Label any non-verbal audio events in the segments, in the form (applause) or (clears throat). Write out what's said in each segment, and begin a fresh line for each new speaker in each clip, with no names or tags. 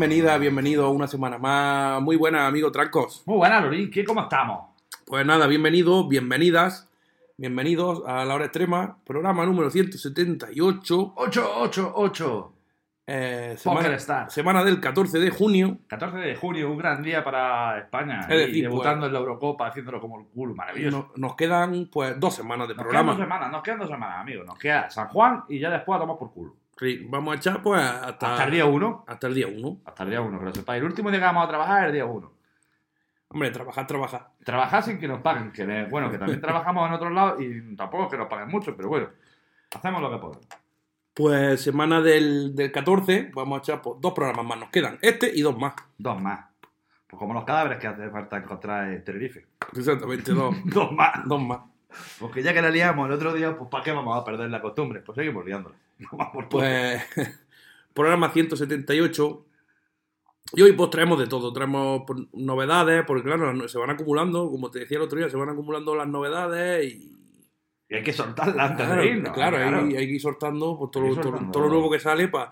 bienvenida, bienvenido a una semana más. Muy buena, amigo Trancos.
Muy buena, Lorín, ¿qué cómo estamos?
Pues nada, bienvenidos, bienvenidas, bienvenidos a La Hora Extrema, programa número 178,
888.
eh, semana, semana del 14 de junio.
14 de junio, un gran día para España.
Es decir,
y debutando
pues-
en la Eurocopa, haciéndolo como el culo, maravilloso.
No- nos quedan pues dos semanas de
Nos quedan
programa.
dos semanas, nos quedan dos semanas, amigos. Nos queda San Juan y ya después a tomar por culo.
Vamos a echar pues hasta,
Hasta el día 1.
hasta el día 1.
Hasta el día 1, que lo sepáis. El último día que vamos a trabajar es el día 1.
Hombre, trabajar, trabajar.
Trabajar sin que nos paguen. Que de- bueno, que también (laughs) trabajamos en otros lados y tampoco es que nos paguen mucho, pero bueno, hacemos lo que podemos.
Pues semana del, del 14, vamos a echar pues, dos programas más. Nos quedan este y dos más.
Dos más. Pues como los cadáveres que hace falta encontrar en Tenerife.
Exactamente, dos, (laughs)
Dos más.
dos más.
Porque ya que la liamos el otro día, pues ¿para qué vamos a perder la costumbre? Pues seguimos liándola. (laughs) Todo.
Pues (laughs) programa 178. Y hoy pues traemos de todo, traemos pues, novedades, porque claro, no- se van acumulando, como te decía el otro día, se van acumulando las novedades y...
Y hay que soltarla antes
Claro,
de irnos.
claro, Hay, hay que ir soltando pues, todo, todo-
soltando.
todo lo nuevo que sale para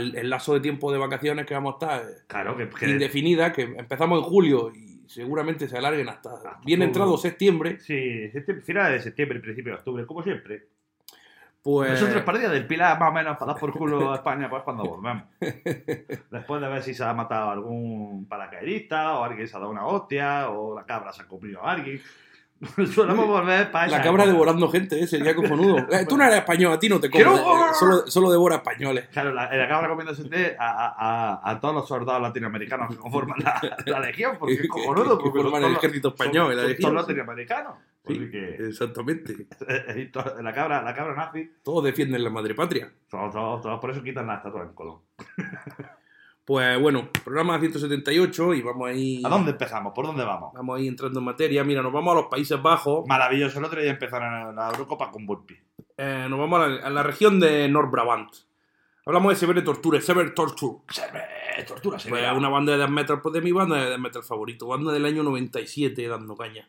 el, el lazo de tiempo de vacaciones que vamos a estar eh,
Claro, que, que-
indefinida, que empezamos en julio y seguramente se alarguen hasta bien
octubre.
entrado septiembre,
Sí, septiembre- finales de septiembre, principio de octubre, como siempre.
pues...
Nosotros partidas del Pilar, más o menos, para dar por culo a España, pues cuando volvemos. (laughs) Después de ver si se ha matado algún paracaidista, o alguien se ha dado una hostia, o la cabra se ha comido a alguien. (laughs) Solemos volver para
La
esa
cabra
época.
devorando gente, ¿eh? sería cojonudo. (laughs) Eh, Tú no eres español, a ti no te
¡Quiero-
comes, eh, solo, solo devora españoles.
Claro, la, la cabra comiéndose a, a, a, a todos los soldados latinoamericanos que conforman la, la legión, porque es (laughs) cojonudo.
Que
porque
forman
son
el ejército español,
son-
la
son
legión.
todos latinoamericanos.
Sí,
que
exactamente.
la cabra, la cabra nazi,
Todos defienden la madre patria.
todos, todos, todos, por eso quitan la estatua en Colón.
Pues bueno, programa 178 y vamos ahí.
¿A dónde empezamos? ¿Por dónde vamos?
Vamos ahí entrando en materia. Mira, nos vamos a los Países Bajos.
Maravilloso, el otro día empezaron la Eurocopa con Volpi.
Eh, nos vamos a la, a la región de North Brabant. Hablamos de Severe Torture, Severe Torture.
Se ve, tortura, se
Pues una banda de death metal, pues de mi banda de death metal favorito. Banda del año 97 dando caña.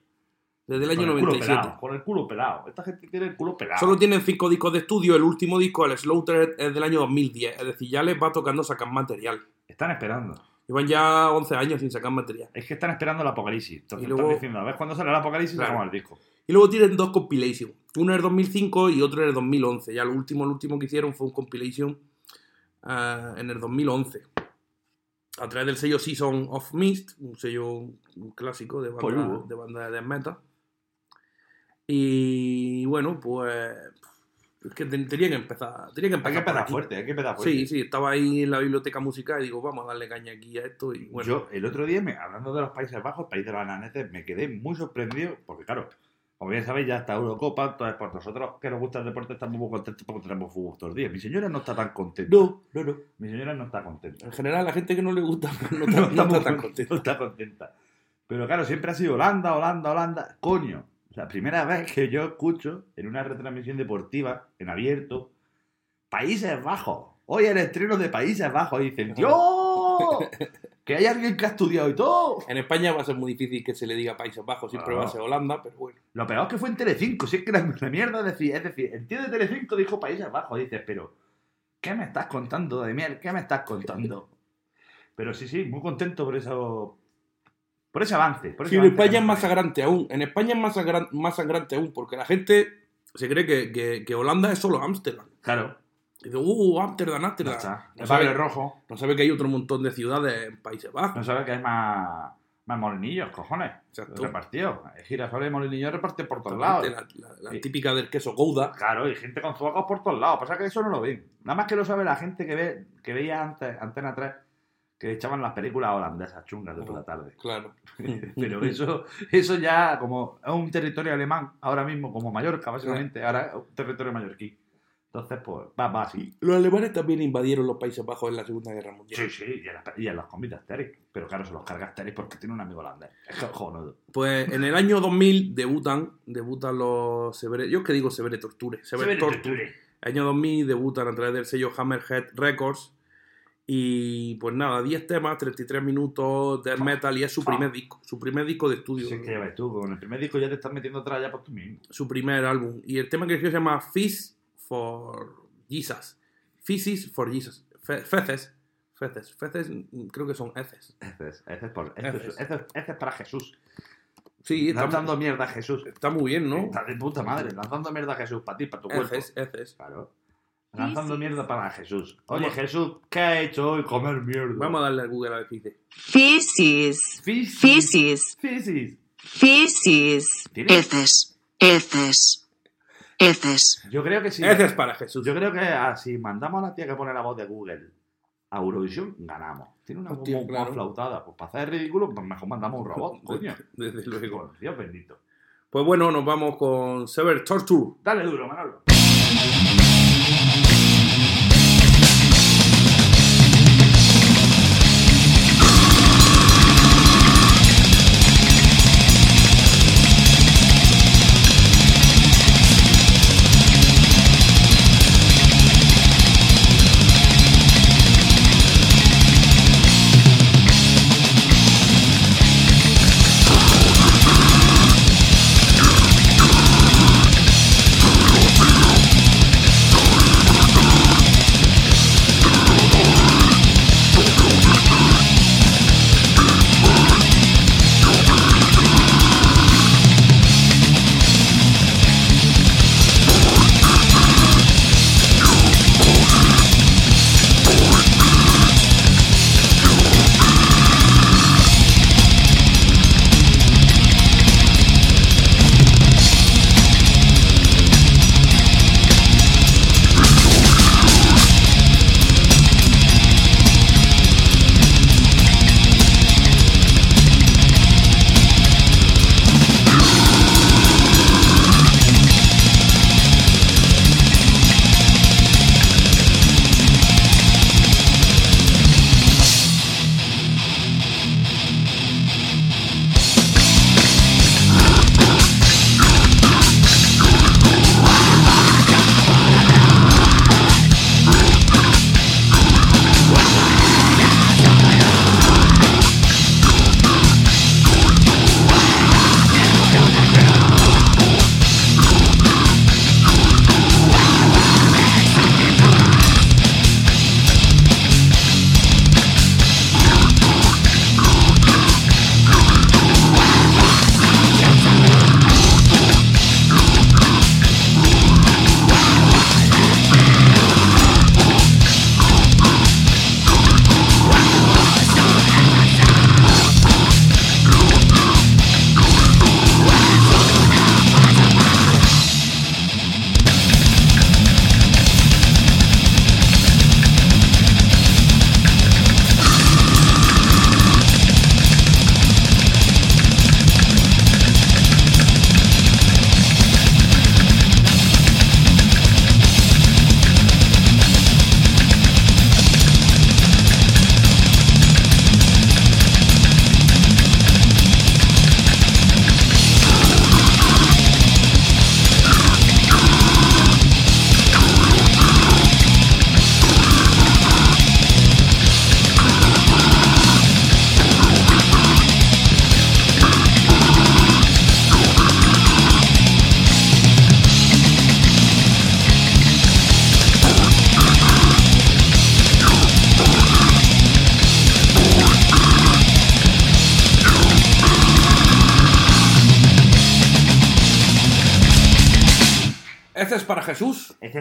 Desde el año
con el culo
97.
pelado, con el culo pelado. Esta gente tiene el culo pelado.
Solo tienen cinco discos de estudio. El último disco, el Slaughter, es del año 2010. Es decir, ya les va tocando sacar material.
Están esperando.
Llevan ya 11 años sin sacar material.
Es que están esperando el apocalipsis. Entonces
Y luego-
están diciendo, a ver cuándo sale el apocalipsis
Claro.
sacamos el disco.
Y luego tienen dos compilations. Uno en el 2005 y otro en el 2011. Ya lo último, el último que hicieron fue un compilation ah, en el 2011. A través del sello Season of Mist, un sello clásico de banda, de banda de death metal. Y bueno, pues. Es que ten- tenía que empezar. Tenía que
Hay que
empezar.
empezar fuerte, hay que empezar fuerte.
Sí, sí, estaba ahí en la biblioteca musical y digo, vamos a darle caña aquí a esto. Y bueno,
Yo, el otro día, me- hablando de los Países Bajos, país de los ananetes, me quedé muy sorprendido, porque claro, como bien sabéis, ya está Eurocopa, entonces por nosotros que nos gusta el deporte estamos muy contentos porque tenemos fútbol todos los días. Mi señora no está tan contenta.
no, no, no.
Mi señora no está contenta.
En general, la gente que no le gusta (laughs) no está, no está tan
con-
contenta.
no está contenta. Pero claro, siempre ha sido Holanda, Holanda, Holanda. Coño. Sea, primera (laughs) vez que yo escucho en una retransmisión deportiva, en abierto, Países Bajos. Hoy el estreno de Países Bajos. Y dicen, ¡Dios! Que hay alguien que ha estudiado y todo.
En España va a ser muy difícil que se le diga Países Bajos, siempre va a ser Holanda, pero bueno.
Lo peor que fue en Telecinco, si es que la, la mierda es decir, es decir, el tío de Telecinco dijo Países Bajos, dices, pero ¿qué me estás contando de miel? ¿Qué me estás contando? Pero sí, sí, muy contento por eso, por ese avance. Por ese
Sí, en
avance
España
que
es más sangrante aún. En España es más, sangran- más sangrante aún, porque la gente se cree que, que- que Holanda es solo Ámsterdam.
Claro,
Dice, uh, Ámsterdam, Ámsterdam. No
El
sabe,
Barrio Rojo,
no sabe que hay otro montón de ciudades en Países Bajos.
no sabe que hay más, más molinillos, cojones.
Exacto.
Repartidos. Girasoles y molinillos repartidos por todos lados.
La, la- la
Sí.
típica del queso Gouda.
Claro, y gente con zobacos por todos lados. Pasa que eso no lo ven. Nada más que lo sabe la gente que ve que veía antes Antena 3, que echaban las películas holandesas chungas de por la tarde.
Claro. (laughs)
Pero eso, eso ya, como es un territorio alemán, ahora mismo, como Mallorca, básicamente, ahora es un territorio mallorquí. Entonces, pues, va, va así.
Los alemanes también invadieron los Países Bajos en la Segunda Guerra Mundial.
Sí, sí, y en, las- y en de Asterix. Pero claro, se los carga Asterix porque tiene un amigo holandés. Es que joder.
Pues en el año 2000 debutan, debutan los Severe, yo es que digo Severe Torture, Severe, Torture. Año 2000 debutan a través del sello Hammerhead Records Y pues nada, 10 temas, 33 minutos de metal y es su primer disco, su primer disco de estudio,
Sí, que llevas tú, con el primer disco ya te estás metiendo atrás ya por tú mismo.
su primer álbum. Y el tema que escribió se llama Feast for Jesus. Feces for Jesus. Fe- feces. Feces. Feces mm, creo que son heces.
Es, es, por, es-
Heces.
este es- este es para Jesús.
Sí, está,
Lanzando mierda a Jesús.
está muy bien, ¿no?
Está de puta madre, lanzando mierda a Jesús para ti, para tu cuerpo.
Heces, heces.
Claro. Lanzando mierda para Jesús. Oye. Jesús, ¿qué ha hecho hoy? Comer mierda.
Vamos a darle a Google a ver qué dice.
feces,
Feces.
feces,
¿Tiene?
heces, heces, heces.
Yo creo que sí.
Heces para Jesús.
Yo creo que ah, si mandamos a la tía que pone la voz de Google a Eurovisión, ganamos. Tiene una voz muy
claro.
flautada. Pues para hacer ridículo, pues mejor mandamos un robot, (laughs) coño.
Desde luego.
Dios bendito.
Pues bueno, nos vamos con Sever Torture.
Dale duro, Manolo.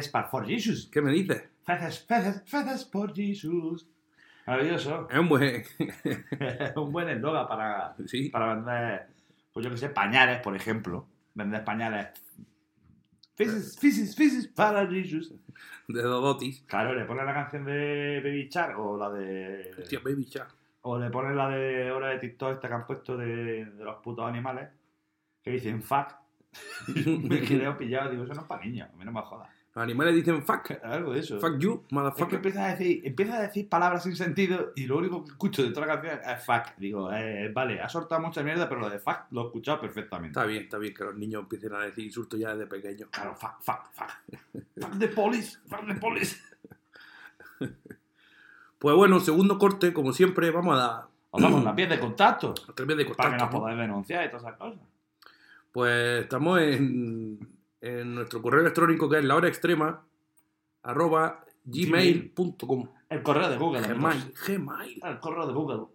Jesús.
Es para For Jesus.
¿Qué me dices?
Feces, feces, feces por Jesus. Maravilloso.
Es un buen... (laughs)
un buen eslogan para,
sí.
para vender, pues yo que sé, pañales, por ejemplo. Vender pañales. Feces, feces, feces para Jesus.
De Dodotis.
Claro, le pones la canción de Baby Shark o la de.
Hostia, baby chat.
O le pones la de hora de TikTok esta que han puesto de, de los putos animales. Que dicen fuck. (laughs) (laughs) Me quedé pillado, digo, eso no es para niños, a mí no me jodas.
Los animales dicen fuck.
Algo de eso.
Fuck you,
Es que
motherfucker.
empieza a, decir, a decir palabras sin sentido y lo único que escucho de toda la canción es fuck. Digo, eh, vale, ha soltado mucha mierda, pero lo de fuck lo he escuchado perfectamente.
Está bien, está bien que los niños empiecen a decir insultos ya desde pequeños.
Claro, fuck, fuck, fuck. fuck the police, fuck the police.
Pues bueno, segundo corte, como siempre, vamos a dar
Os damos la piel de contacto.
través de
Para que
contacto.
nos
¿no?
podáis denunciar y todas esas cosas.
Pues estamos en, en nuestro correo electrónico que es la hora extrema arroba gmail.com.
El correo de Google.
Gmail, Gmail.
El correo de Google.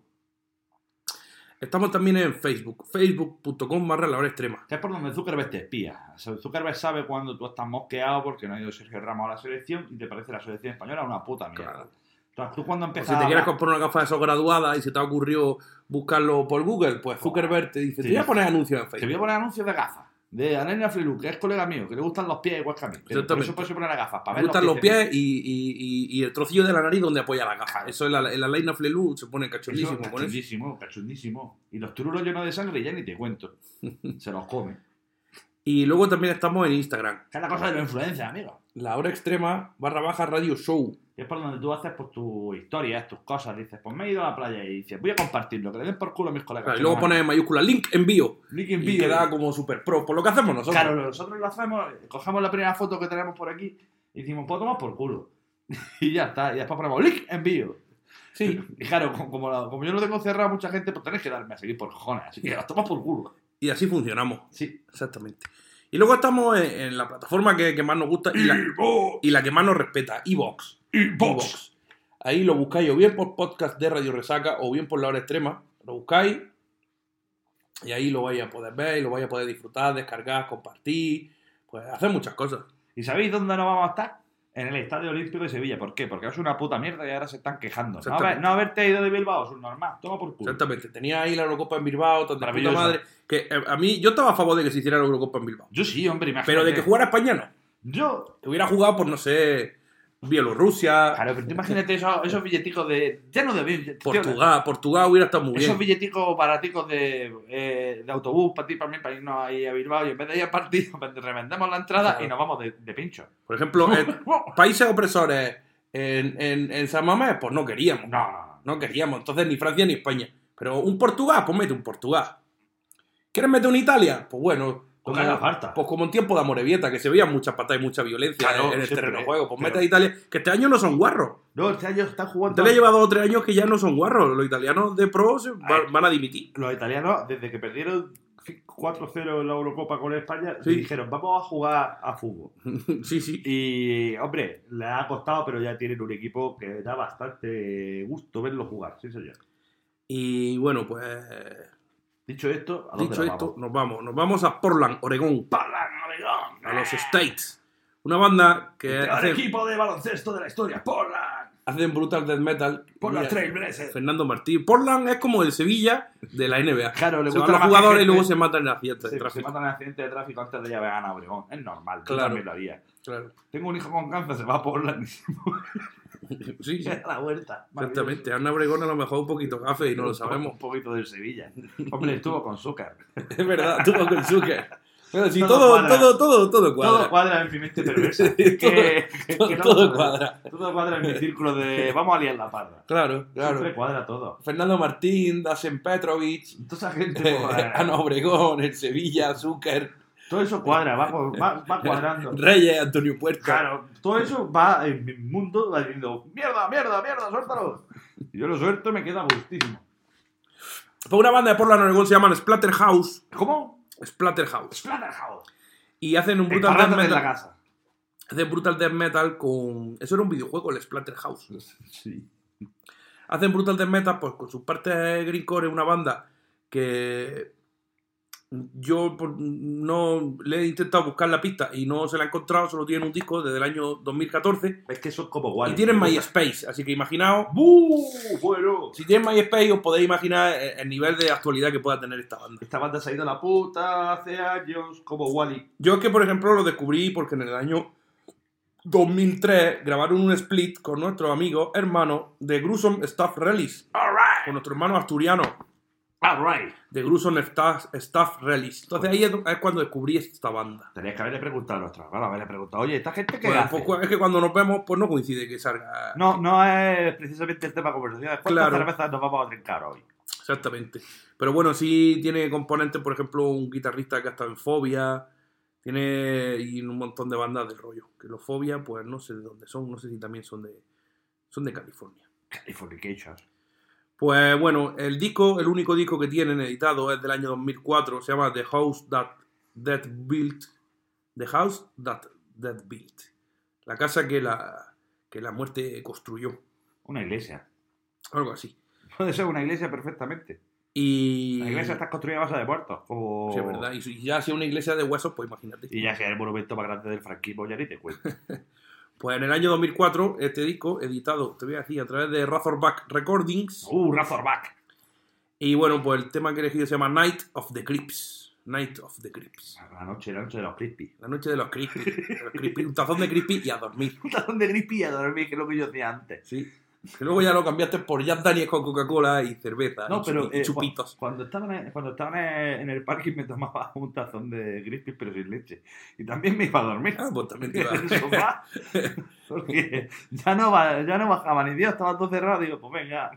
Estamos también en Facebook, facebook.com barra la hora extrema.
Que es por donde Zuckerberg te espía. O Zuckerberg sabe cuando tú estás mosqueado porque no ha ido Sergio Ramos a la selección y te parece la selección española una puta mierda.
Claro.
Entonces, tú cuando
O
empiezas
si te quieres comprar una gafa de esos graduada y se te ha ocurrido buscarlo por Google, pues Zuckerberg te dice,
Sí.
te voy a poner anuncios en
Te voy a
Facebook.
poner anuncios de gafas. De Anenia Frilu, que es colega mío, que le gustan los pies igual que a mí. Pero Por eso puedes poner gafas. Para
Me
ver
gustan los
pies.
pies y, y- y- y el trocillo de la nariz donde apoya la gafa. Eso en la, en la Leina Flelu se pone cachondísimo eso.
cachondísimo, cachondísimo. Y los turulos llenos de sangre ya ni te cuento. (laughs) Se los come.
Y luego también estamos en Instagram.
Que es la cosa de la influencia, amigo.
La hora extrema barra baja radio show.
Y es por donde tú haces pues, tus historias, tus cosas. Dices, pues me he ido a la playa y dices, voy a compartirlo, que le den por culo a mis colegas.
Claro, y luego pones en mayúscula link envío.
Link en
Y queda como super pro. Por lo que hacemos nosotros.
Claro, nosotros lo hacemos, cogemos la primera foto que tenemos por aquí y decimos, pues tomar por culo. (laughs) y ya está. Y después ponemos link envío.
Sí. (laughs)
Y claro, como, como, la- como yo lo tengo cerrado a mucha gente, pues tenéis que darme a seguir por cojones. Así que las tomas por culo.
Y así funcionamos.
Sí.
Exactamente. Y luego estamos en, en la plataforma que, que más nos gusta y la, y la que más nos respeta, Evox. Evox. Ahí lo buscáis o bien por podcast de Radio Resaca o bien por la hora extrema. Lo buscáis y ahí lo vais a poder ver y lo vais a poder disfrutar, descargar, compartir. Pues hacer muchas cosas.
¿Y sabéis dónde nos vamos a estar? En el Estadio Olímpico de Sevilla. ¿Por qué? Porque es una puta mierda y ahora se están quejando. No, haber- no haberte ido de Bilbao es un normal. Toma por culo.
Exactamente. Tenía ahí la Eurocopa en Bilbao, puta madre. Que eh, a mí, yo estaba a favor de que se hiciera la Eurocopa en Bilbao.
Yo sí, hombre, imagínate.
Pero de que jugara España no.
Yo...
Que hubiera jugado por, no sé, Bielorrusia,
Claro, pero tú imagínate esos, esos billeticos de... Ya no de...
Portugal. Portugal hubiera estado muy
Esos
bien.
billeticos baraticos de, eh, de autobús para ti, para mí, para irnos ahí a Bilbao y en vez de ir a partido, (laughs) pues revendemos la entrada
Claro.
y nos vamos de, de pincho.
Por ejemplo, (laughs) en países opresores en, en, en San Mamés, pues no queríamos.
No, no. No
queríamos. Entonces ni Francia ni España. Pero un Portugal, pues mete un Portugal. ¿Quieres meter un Italia? Pues bueno. Como,
falta.
pues como en tiempo de Amorebieta, que se veían muchas patas y mucha violencia
Claro,
en, en el
siempre,
terreno de juego. Pues
pero-
mete a Italia, que este año no son guarros.
No, este año están jugando...
Ha llevado dos o tres años que ya no son guarros. Los italianos de pro se van a dimitir.
Los italianos, desde que perdieron 4-0 en la Eurocopa con España,
Sí.
dijeron, vamos a jugar a fútbol. (laughs)
sí, sí.
Y, hombre, le ha costado, pero ya tienen un equipo que da bastante gusto verlo jugar, sí señor.
Y bueno, pues
Dicho esto, ¿a dónde
dicho
nos
esto,
vamos?
nos vamos. Nos vamos a Portland, Oregón.
¡Portland, Oregón!
a los States. Una banda que
El
hace,
equipo de baloncesto de la historia, Portland.
hacen brutal death metal.
Portland
Y-
Trailblazers.
Fernando Martí. Portland es como el Sevilla de la NBA.
Claro, le
se
gusta
van los jugadores y luego se matan en accidentes de
Se, se
tráfico.
matan en accidente de tráfico antes de llegar a ganar Obregón. Es normal,
Claro.
también lo haría.
Claro.
Tengo un hijo con cáncer, se va a Portland (laughs)
Sí, sí.
a (laughs) la vuelta.
Exactamente. Ana Obregón a lo mejor un poquito café y no lo sabemos.
Un poquito del Sevilla. (laughs) Hombre, estuvo con Zúcar.
Es verdad, tuvo con Zucker. Pero sí,
Todo
todo,
cuadra.
todo, todo, todo cuadra.
Todo cuadra en mi mente perversa.
Sí, todo-
que-
todo-
que no
todo cuadra.
Todo cuadra en mi círculo de vamos a liar la parda.
Claro, claro.
Siempre cuadra todo.
Fernando Martín, Dasen Petrovic,
Toda esa gente,
eh,
pues,
Ana Obregón, el Sevilla, Zucker,
todo eso cuadra, va, va, va cuadrando. (laughs)
Reyes, Antonio Puerta.
Claro, todo eso va en mi mundo va diciendo, mierda, mierda, mierda, suéltalo. Y yo lo suelto y me queda gustísimo.
Pues una banda de Portland, Oregón se llaman Splatterhouse.
¿Cómo?
Splatterhouse.
Splatterhouse.
Y hacen un brutal death
Parrándote en la
metal.
casa.
Hacen brutal death metal con. Eso era un videojuego, el Splatterhouse.
Sí.
Hacen brutal death metal pues con sus partes greencore, una banda que yo no le he intentado buscar la pista y no se la he encontrado, solo tienen un disco desde el año 2014
Es que son como guay.
y tienen MySpace, así que imaginaos,
¡Buh! Bueno.
si tienen MySpace os podéis imaginar el el nivel de actualidad que pueda tener esta banda.
Esta banda se ha ido a la puta hace años, como Wally.
Yo es que, por ejemplo, lo descubrí porque en el año 2003 grabaron un split con nuestro amigo hermano de Gruesome Staff Release, con nuestro hermano asturiano
Alright.
de Gruesome Staff, Staff Release. Entonces ahí es, es cuando descubrí esta banda.
Tenías que haberle preguntado a nuestro hermano, haberle preguntado, oye, ¿esta gente qué
Bueno,
hace?
pues, es que cuando nos vemos, pues no coincide que salga.
No, no es precisamente el tema de conversación. ¿Cuántas
Claro.
cervezas nos vamos a trincar hoy?
Exactamente. Pero bueno, sí tiene componentes, por ejemplo, un guitarrista que ha estado en Fobia. Tiene y un montón de bandas del rollo. Que los Fobia, pues no sé de dónde son, no sé si también son de son de California.
Californication.
Pues bueno, el disco, el único disco que tienen editado es del año 2004, se llama The House That That Built. The House That That Built. La casa que la, que la muerte construyó.
Una iglesia.
Algo así.
Puede ser una iglesia perfectamente.
Y.
La iglesia está construida a base de muertos.
Sí, es verdad. Y si ya sido una iglesia de huesos, pues imagínate.
Y ya sea el monumento más grande del franquismo, ya ni te cuento. (laughs)
Pues en el año 2004, este disco, editado, te voy a decir, a través de Razorback Recordings.
¡Uh, Razorback!
Y bueno, pues el tema que he elegido se llama Night of the Crips. Night of the Crips.
La noche, la noche de los crispy.
La noche de los crispy. Un tazón de crispy y a dormir. (laughs)
Un tazón de crispy y a dormir, que es lo que yo hacía antes.
Sí. Que luego ya lo cambiaste por Jack Daniels con Coca-Cola y cerveza.
No,
y
pero eh,
chupitos.
cu- cuando estaban en, cuando estaban en el parking me tomaba (laughs) un tazón de crispy pero sin leche. Y también me iba a dormir.
Ah, pues también te (laughs) iba.
el sofá. (laughs) Porque ya no, ya no bajaba ni Dios, estaba todo cerrado. Digo, pues venga,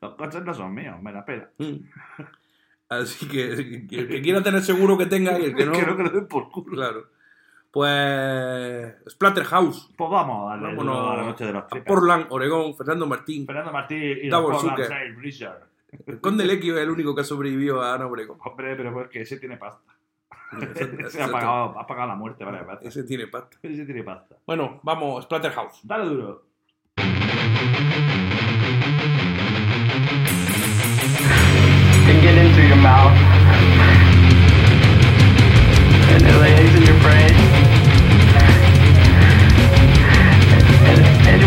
los coches no son míos, me la pela.
Mm. Así que, que el que quiera tener seguro que tenga y el que no.
Que lo den por culo.
Claro. Pues. Splatterhouse.
Pues vamos a darle
Vámonos
a la noche de los
a
tripas.
Portland, Oregón, Fernando Martín.
Fernando Martí y
Double
Portland. Trail.
El Conde Lequio es el único que ha sobrevivido a Ana Obregón.
Hombre, pero porque ese tiene pasta.
Ese, (laughs)
Ese ha pagado, ha pagado la muerte varias veces.
ese tiene pasta.
Ese tiene pasta.
Bueno, vamos, Splatterhouse.
Dale duro.
can get into your mouth. And it lays in your brain.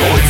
Don't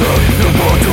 Deus, eu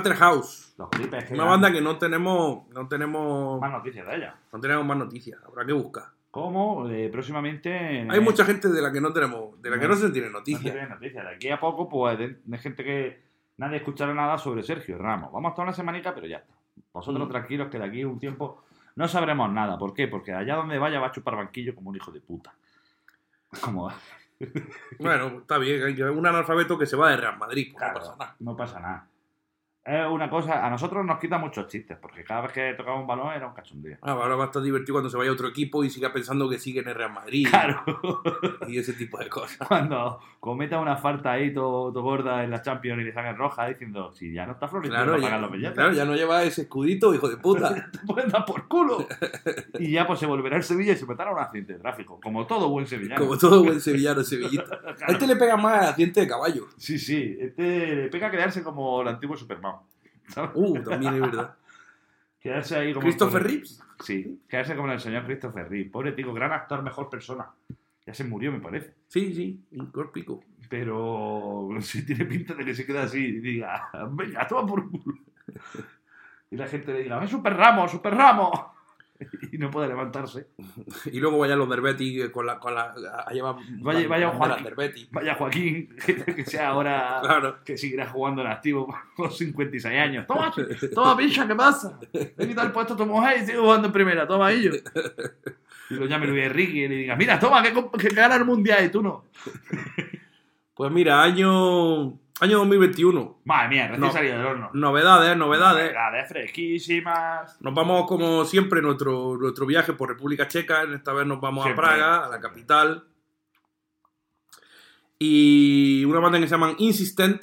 Splatterhouse.
Los que
Una banda que no tenemos, no tenemos,
Más noticias de ella.
no tenemos más noticias. Habrá que buscar.
Como eh, próximamente.
Hay mucha gente de la que no tenemos, de la que no se tiene
No
noticias.
tiene noticias. De aquí a poco, pues, de, de gente que nadie escuchará nada sobre Sergio Ramos. Vamos a estar una semanita, pero ya está. Vosotros
Mm.
tranquilos que de aquí un tiempo no sabremos nada. ¿Por qué? Porque allá donde vaya va a chupar banquillo como un hijo de puta. (laughs) Como.
Bueno, está bien. Hay un analfabeto que se va de Real Madrid. pues
Claro,
No pasa nada.
no pasa nada. Es una cosa, a nosotros nos quita muchos chistes, porque cada vez que tocaba un balón era un cachondeo.
Ah, ahora va a estar divertido cuando se vaya a otro equipo y siga pensando que sigue en el Real Madrid
Claro.
y ese tipo de cosas.
Cuando cometa una falta ahí todo, todo gorda en la Champions y le saquen roja diciendo, si ya no está Florentino
Claro, ya,
pagar los billetes,
claro, ya no lleva ese escudito, hijo de puta. (laughs)
te pueden dar por culo. (laughs) y ya pues se volverá el Sevilla y se meterá a un accidente de tráfico, como todo buen sevillano.
Como todo buen sevillano, sevillista. (laughs) A
Claro.
este le pega más al accidente de caballo.
Sí, sí, este le pega quedarse como el antiguo Superman. ¿Sabes?
Uh, también es verdad. (laughs)
Quedarse ahí como...
Christopher
el-
Reeves.
Sí, quedarse como el señor Christopher Reeves. Pobre tío, gran actor, mejor persona. Ya se murió, me parece.
Sí, sí, un corpico.
Pero (laughs) sí tiene pinta de que se queda así y diga, venga, toma por culo. (laughs) Y la gente le diga, ¡es Super Ramos, Super Ramos! (laughs) Y no puede levantarse.
Y luego vayan los Derbeti eh, con la. Con la a llevar
Vaya- vaya Joaquín. Vaya (laughs) Joaquín, que sea ahora (laughs)
Claro.
que seguirá jugando en activo con 56 años. Toma, toma, pincha, ¿qué pasa? He quitado el puesto a mujer y sigo jugando en primera, toma ello. Y lo llame Luis Enrique y le diga, mira, toma, que, que gana el mundial y tú no.
Pues mira, año. Año 2021.
Madre mía, recién
No.
salido del horno.
Novedades, novedades.
Novedades fresquísimas.
Nos vamos, como siempre, nuestro, nuestro viaje por República Checa. Esta vez nos vamos
Siempre,
a Praga, a la capital. Y una banda que se llaman Insistent.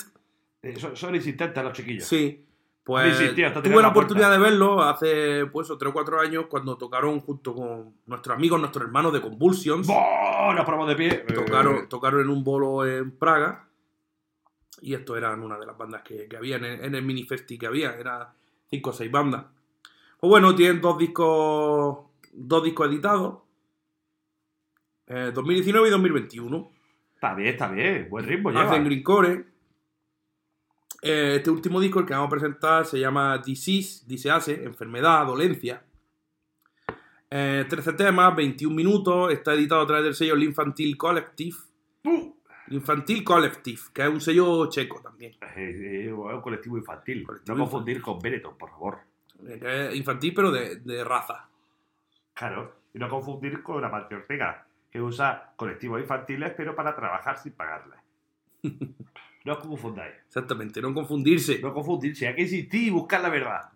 Eh, son, son insistentes los chiquillos.
Sí. Pues tuve la oportunidad de verlo hace pues o tres o cuatro años cuando tocaron junto con nuestros amigos, nuestros hermanos de Convulsions.
¡Boh! Nos ponemos de pie.
Tocaron,
Eh,
tocaron en un bolo en Praga. Y esto eran una de las bandas que, que había en el, en el mini festi que había. Eran cinco o seis bandas. Pues bueno, tienen dos discos. Dos discos editados. eh, 2019 y 2021.
Está bien, está bien. Buen ritmo lleva.
Hacen Greencore. Eh, este último disco, el que vamos a presentar, se llama Disease, Disease, Enfermedad, Dolencia. Eh, 13 temas, 21 minutos. Está editado a través del sello L'Infantil Collective.
Uh.
Infantil Collective, que es un sello checo también.
Eh, eh, es un colectivo infantil.
Colectivo
no confundir con Benetton, por favor.
Eh, es infantil, pero de, de raza.
Claro. Y no confundir con la Parte Ortega, que usa colectivos infantiles, pero para trabajar sin pagarles. (laughs) no os confundáis.
Exactamente, no confundirse.
No confundirse. Hay que insistir y buscar la verdad.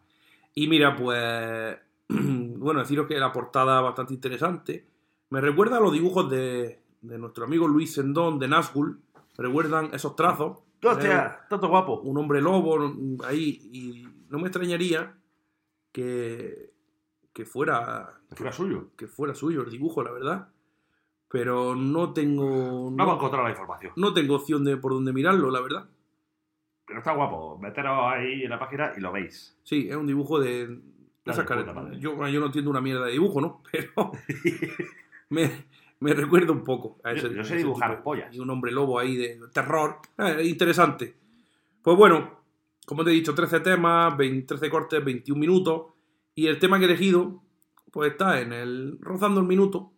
Y mira, pues. (clears throat) bueno, deciros que la portada es bastante interesante. Me recuerda a los dibujos de, de nuestro amigo Luis Sendón de Nazgul. Recuerdan esos trazos.
Hostia, tanto guapo.
un hombre lobo ahí y no me extrañaría que, que fuera
Que fuera suyo.
que fuera suyo el dibujo la verdad pero no tengo
No
no,
encontrado la información.
no tengo opción de por dónde mirarlo la verdad
Pero está guapo. Meteros ahí en la página y lo veis.
sí es un dibujo de, de esas yo, yo no entiendo una mierda de dibujo no (laughs) pero (laughs) me, me recuerda un poco a
Yo-
ese,
yo sé
a ese
dibujar
tipo.
pollas.
y un hombre lobo ahí de terror. Eh, interesante. Pues bueno como te he dicho 13 temas 20 13 cortes 21 minutos. Y el tema que he elegido pues está en el rozando el minuto.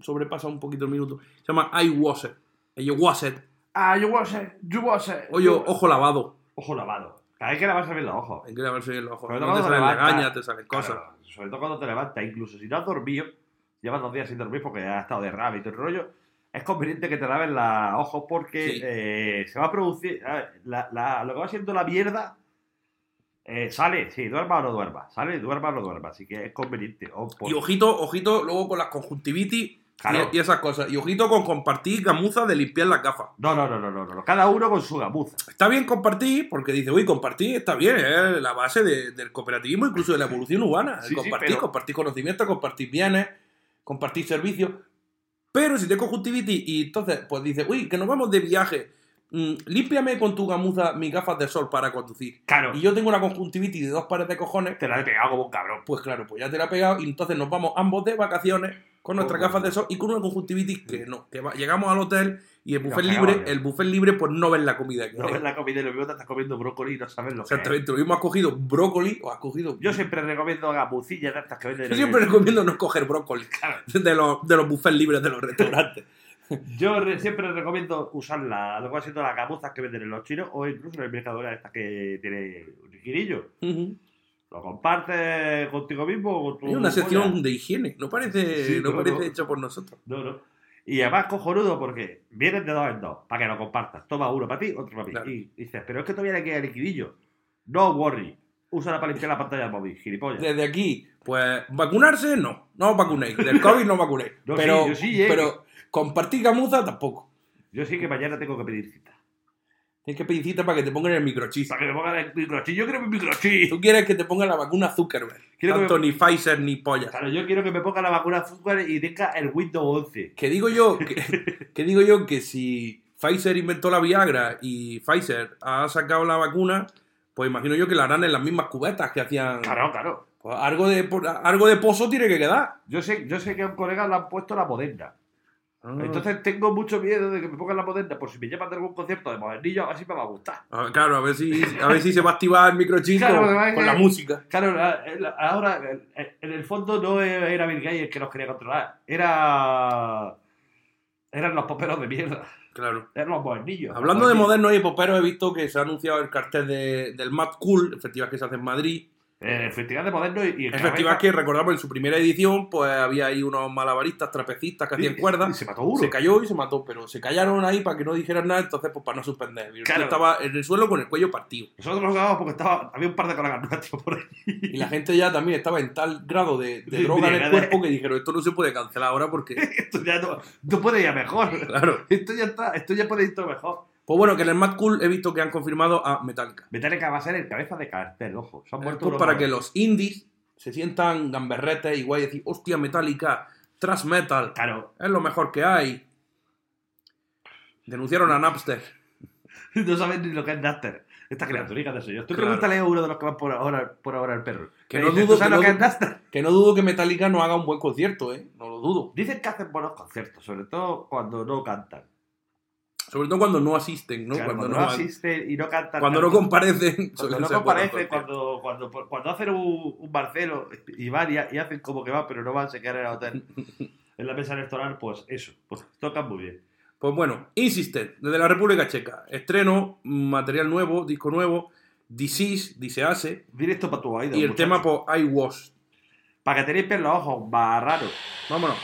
Sobrepasa un poquito el minuto. Se llama I was it. I was it.
Ah, yo was it, yo was it.
oye ojo lavado.
Ojo lavado. Cada vez que lavas bien los ojos.
hay que lavarse bien los ojos.
Sobre
no te salen legañas te salen cosas.
Claro, sobre todo cuando te levantas, incluso si no has dormido, llevas dos días sin dormir porque has estado de rabia y todo el rollo, es conveniente que te laves los ojos porque
Sí.
eh, se va a producir. la- la- lo que va siendo la mierda eh, sale, sí, duerma o no duerma, sale, duerma o no duerma, así que es conveniente. Por-
y ojito ojito luego con las conjuntivitis
Claro.
y, y esas cosas y ojito con compartir gamuza de limpiar las gafas
No, no, no, no, no, no, cada uno con su gamuza.
Está bien compartir, porque dice, uy, compartir está bien, es la base de- del cooperativismo, incluso de la evolución.
Sí, sí,
compartir,
pero-
compartir conocimientos, compartir bienes, compartir servicios. Pero si tienes conjuntivitis y entonces, pues dices, uy, que nos vamos de viaje, mm, límpiame con tu gamuza mis gafas de sol para conducir.
Claro,
Y yo tengo una conjuntivitis de dos pares de cojones,
te la he pegado como un cabrón.
pues claro, pues ya te la he pegado y entonces nos vamos ambos de vacaciones con nuestras
Con-
gafas de sol y con una conjuntivitis que no. Que va- llegamos al hotel y el buffet libre, el buffet libre, pues no ves la comida que
No ves la comida y lo mismo te estás comiendo brócoli y no sabes lo que es.
Exactamente, lo mismo has cogido brócoli o has cogido.
Yo siempre recomiendo gamucillas de estas que venden.
Yo siempre
el-
recomiendo no coger brócoli (laughs) de los, de los buffets libres de los restaurantes. (laughs)
Yo re- siempre recomiendo usar la, lo que siendo las gamuzas que venden en los chinos o incluso en el mercadona esta que tiene un. Lo compartes contigo mismo o con tu
Es una sección de higiene, no parece,
Sí,
no
no,
parece
no.
hecho por nosotros.
No, no. Y además cojonudo porque vienen de dos en dos para que lo compartas. Toma uno para ti, otro para mí.
Claro.
Y dices, pero es que todavía le queda liquidillo. No worry. Úsala para limpiar la pantalla del móvil, gilipollas.
Desde aquí, pues vacunarse, no, no os vacunéis. Del COVID no vacunéis. (laughs)
No,
pero,
sí, yo sí, eh.
pero compartir gamuza tampoco.
Yo sí que mañana tengo que pedir cita.
Tienes que pedir cita para que te pongan el microchip.
Para que me pongan el microchip. Yo quiero mi microchip.
Tú quieres que te pongan la vacuna Zuckerberg.
Quiero
Tanto
me-
ni Pfizer ni pollas.
Claro, yo quiero que me ponga la vacuna azúcar y tenga el Windows 11.
Que digo yo (laughs) que, que digo yo que si Pfizer inventó la Viagra y Pfizer ha sacado la vacuna, pues imagino yo que la harán en las mismas cubetas que hacían.
Claro, claro.
Pues algo de algo de pozo tiene que quedar.
Yo sé, yo sé que a un colega le han puesto la moderna.
Ah.
Entonces tengo mucho miedo de que me pongan la moderna por si me llaman de algún concierto de modernillo, a ver si me va a gustar.
Ah, claro, a ver si a ver si se va a activar el microchip
Claro,
con, la música.
Claro, la- la- ahora en- el fondo no era Bill Gates el que nos quería controlar, era. Eran los poperos de mierda,
Claro.
eran los modernillos.
Hablando de modernos y poperos, he visto que se ha anunciado el cartel de- del Mad Cool, el festival que se hace en Madrid.
El festival de modernos y, y
El festival que recordamos en su primera edición, pues había ahí unos malabaristas, trapecistas que hacían
Y
cuerdas.
se mató uno.
Se cayó y se mató, pero se callaron ahí para que no dijeran nada, entonces pues para no suspender. Y
Claro.
estaba en el suelo con el cuello partido.
Nosotros nos cagamos porque estaba, había un par de nuestros por ahí.
Y la gente ya también estaba en tal grado de, de droga en el cuerpo que dijeron, esto no se puede cancelar ahora porque... (laughs)
Esto ya no, no puede ir a mejor.
Claro.
Esto ya está, esto ya puede ir todo mejor.
Pues bueno, que en el Mad Cool he visto que han confirmado a Metallica.
Metallica va a ser el cabeza de cartel, ojo.
Esto
unos
para que los indies se sientan gamberretes y guay y decir, hostia, Metallica, thrash metal,
Claro,
es lo mejor que hay. Denunciaron a Napster. (laughs)
no saben ni lo que es Napster. Esta criaturica de eso yo. Tú
Claro.
pregúntale a uno de los que van por ahora, por ahora el perro.
Que no
dices,
dudo
¿tú sabes
que
lo que
no
Napster?
Que no dudo que Metallica no haga un buen concierto, ¿eh? No lo dudo.
Dicen que hacen buenos conciertos, sobre todo cuando no cantan.
Sobre todo cuando no asisten, ¿no?
Claro,
cuando,
cuando,
no,
asisten y no cantan.
cuando no comparecen.
Cuando no comparecen, cuando, cuando, cuando hacen un, un Marcelo y van y, y hacen como que van, pero no van, se quedan en el hotel. (laughs) en la mesa electoral, pues eso, pues tocan muy bien.
Pues bueno, Insisted, desde la República Checa. Estreno, material nuevo, disco nuevo, Disease, Disease,
Directo para tu oído.
y el
muchacho.
tema, pues, I Was.
Para que tenéis los ojos más raros.
Vámonos.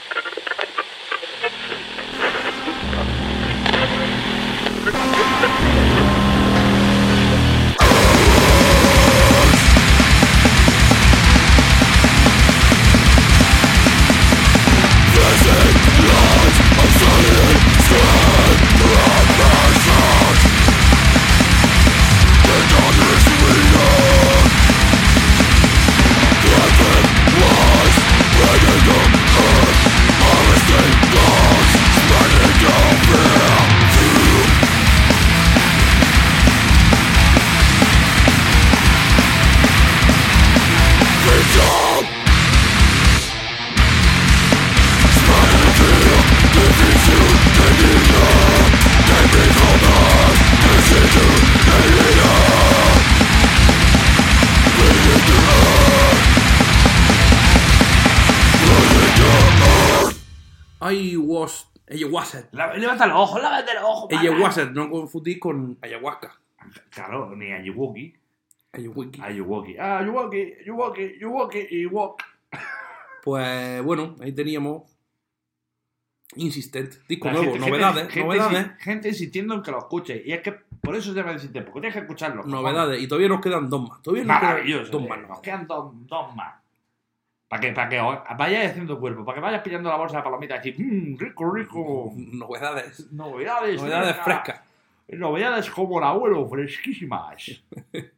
La- Levanta los ojos, levanta los ojos.
Wasset, no confundir con ayahuasca.
Claro, ni Ayuwoki.
Ayahuasca.
Ayuwoki. Ah, Ayuwoki, Ayuwoki, Ayuwoki, Ayuwoki.
Pues bueno, ahí teníamos Insistent, disco
La
nuevo,
gente-
novedades,
gente,
novedades,
gente insistiendo en que lo escuche. Y es que por eso se llama insistente, porque tienes que escucharlo.
novedades. Y todavía nos quedan dos más. Todavía nos quedan dos
eh.
más.
Nos quedan dos, dos más. Para que, para que vayáis haciendo cuerpo, para que vayas pillando la bolsa de palomitas y mmm, rico, rico. (laughs)
Novedades.
Novedades.
Novedades
frescas. Novedades como el abuelo, fresquísimas. (laughs)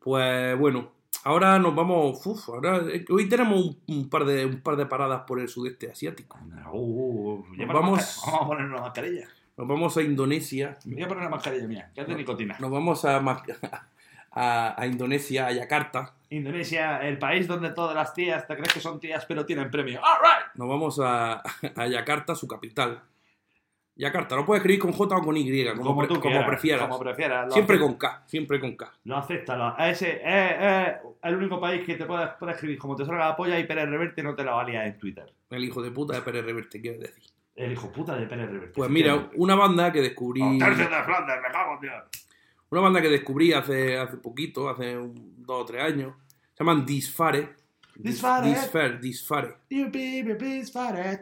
Pues bueno, ahora nos vamos. Uf, ahora, eh, hoy tenemos un, un par de, un par de paradas por el sudeste asiático.
Uh, uh,
Vamos-
Vamos a poner una mascarilla.
Nos vamos a Indonesia.
Me voy a poner una mascarilla mía, que es de nicotina.
Nos vamos (laughs) a, a Indonesia, a Yakarta.
Indonesia, el país donde todas las tías te crees que son tías pero tienen premio. All right.
Nos vamos a, a Yakarta, su capital. Yakarta, lo puedes escribir con J o con Y, como, pre- como
quieras,
prefieras.
Como prefieras.
Siempre
acepta-
con K, siempre con K.
Lo acepta. Lo, ese es el único país que te puede, puede escribir como te salga la polla y Pérez Reverte no te la valía en Twitter.
El hijo de puta de Pérez Reverte, quiero decir.
El hijo puta de Pérez Reverte.
Pues mira, una banda que descubrí.
Los tercios de Flandes, me cago Dios.
Una banda que descubrí hace, hace poquito, hace un- dos o tres años. Se llaman Disfare.
Disfare.
Disfare, Disfare.
It.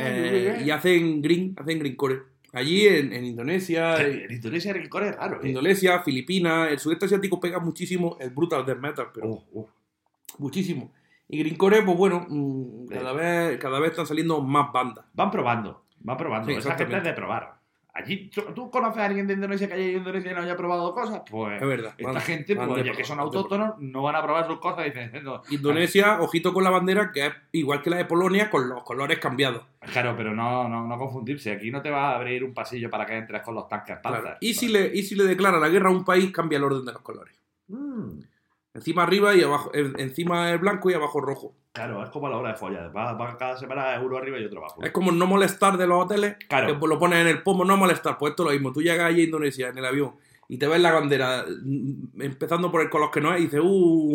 Eh, y hacen green, hacen greencore. Allí en, en Indonesia, (laughs)
En Indonesia el core es raro. ¿eh?
Indonesia, Filipinas, el sudeste asiático pega muchísimo el brutal death metal, pero
Oh, oh.
muchísimo. Y greencore, pues bueno, mm, cada vez, cada vez están saliendo más bandas.
Van probando, van probando.
Sí,
Esa gente es de probar. Allí, ¿tú, tú conoces a alguien de Indonesia que haya ido a Indonesia y no haya probado cosas? Pues
Es verdad.
esta
van-
gente,
van
pues, ya que son autóctonos, no van a probar sus cosas dicen, no.
Indonesia, ojito con la bandera, que es igual que la de Polonia, con los colores cambiados.
Claro, pero no, no, no confundirse. Aquí no te va a abrir un pasillo para que entres con los tanques
Claro. Y, si le, y si le declara la guerra a un país, cambia el orden de los colores.
Mm,
Encima arriba y abajo, en- encima es blanco y abajo rojo.
claro, es como a la hora de follar. Va, va cada semana uno arriba y otro abajo.
Es como no molestar de los hoteles,
Claro.
que lo pones en el pomo, no molestar. Pues esto es lo mismo. Tú llegas allí a Indonesia en el avión y te ves la bandera mm, empezando por el color que no es y dices, uh,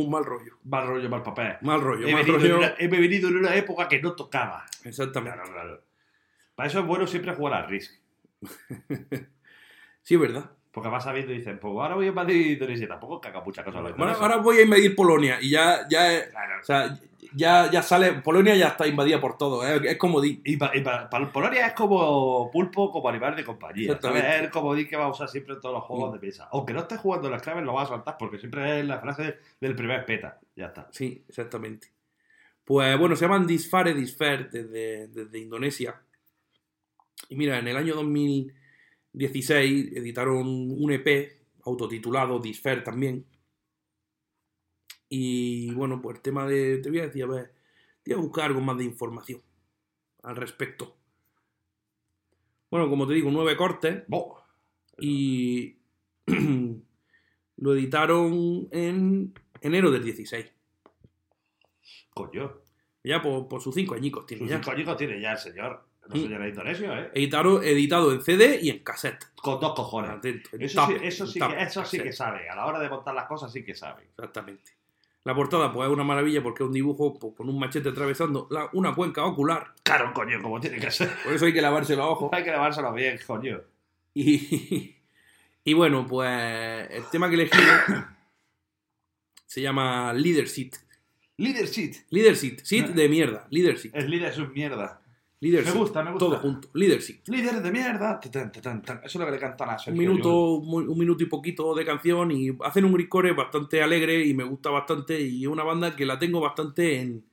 un mal rollo.
Mal rollo, mal papel.
Mal rollo,
He
mal rollo.
una, he venido en una época que no tocaba.
Exactamente.
Claro, claro. Para eso es bueno siempre jugar al Risk. (laughs)
Sí, es verdad.
Porque vas sabiendo y dicen, pues ahora voy a invadir Indonesia. Tampoco caga mucha cosa. los
Ahora, voy a invadir Polonia y ya, ya, es-
Claro.
o sea, ya, ya sale, Polonia ya está invadida por todo, es, es como di.
Y para Polonia es como pulpo, como animal de compañía. ¿sabes? Es el comodín que va a usar siempre en todos los juegos
Mm.
de mesa. Aunque no estés jugando las claves, lo vas a saltar porque siempre es la frase del primer peta. Ya está.
Sí, exactamente. Pues bueno, se llaman Disfare Disfer desde, desde Indonesia. Y mira, en el año 2016 editaron un EP autotitulado Disfer también. Y bueno, pues el tema de. Te voy a decir, a ver, te voy a buscar algo más de información al respecto. Bueno, como te digo, nueve cortes y (clears throat) lo editaron en enero del 16.
Coño.
Ya por, por sus cinco añicos tiene
Sus
ya.
cinco añicos tiene ya el señor. No
Mm.
señor indonesio, ¿eh?
Editado, editado en CD y en cassette.
Con dos cojones.
Atento,
Eso sí, eso sí,
tape,
que, eso sí
cassette.
que sabe. A la hora de montar las cosas sí que sabe.
Exactamente. La portada pues es una maravilla porque es un dibujo pues, con un machete atravesando la- una cuenca ocular.
Claro, coño, como tiene que ser.
Por eso hay que lavarse los ojos.
Hay que lavárselo bien, coño.
Y, y bueno, pues el tema que elegí (coughs) se llama Leadership.
Leadership.
Leadership, sit de mierda. Leadership.
El líder es un mierda.
Leadership.
Me gusta, me gusta.
Todo junto. Leadership.
Líder de mierda. Tan, tan, tan, tan. Eso es lo que le cantan a
un
Sergio
minuto,
Llull.
un, un minuto y poquito de canción y hacen un greencore bastante alegre y me gusta bastante y es una banda que la tengo bastante en...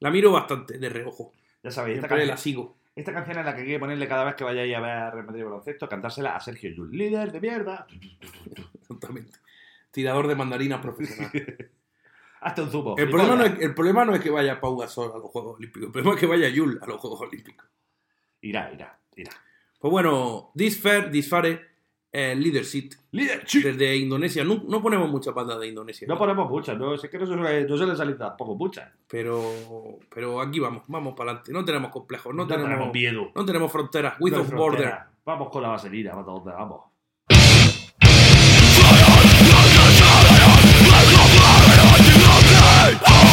La miro bastante de reojo.
Ya sabéis, esta
Siempre la
canción,
sigo.
esta canción es la que hay que ponerle cada vez que vayáis a ver Real Madrid Baloncesto, cantársela a Sergio Llull. Líder de mierda. (laughs)
Exactamente. Tirador de mandarinas profesional. (laughs)
Hazte un zumo.
El problema, no es, el problema no es que vaya Pau Gasol a los Juegos Olímpicos. El problema es que vaya Yul a los Juegos Olímpicos.
Irá, irá, irá.
Pues bueno, Disfer, Disfare, eh, Leadership
Leadership.
desde Indonesia. No, no ponemos muchas bandas de Indonesia.
No ponemos muchas, no sé que no suele, no suele salir tampoco muchas.
Pero, pero aquí vamos, vamos para adelante. No tenemos complejos, no, tenemos,
miedo.
no tenemos fronteras. Without
frontera.
border.
Vamos con la vaselina, vamos vamos.
Leadership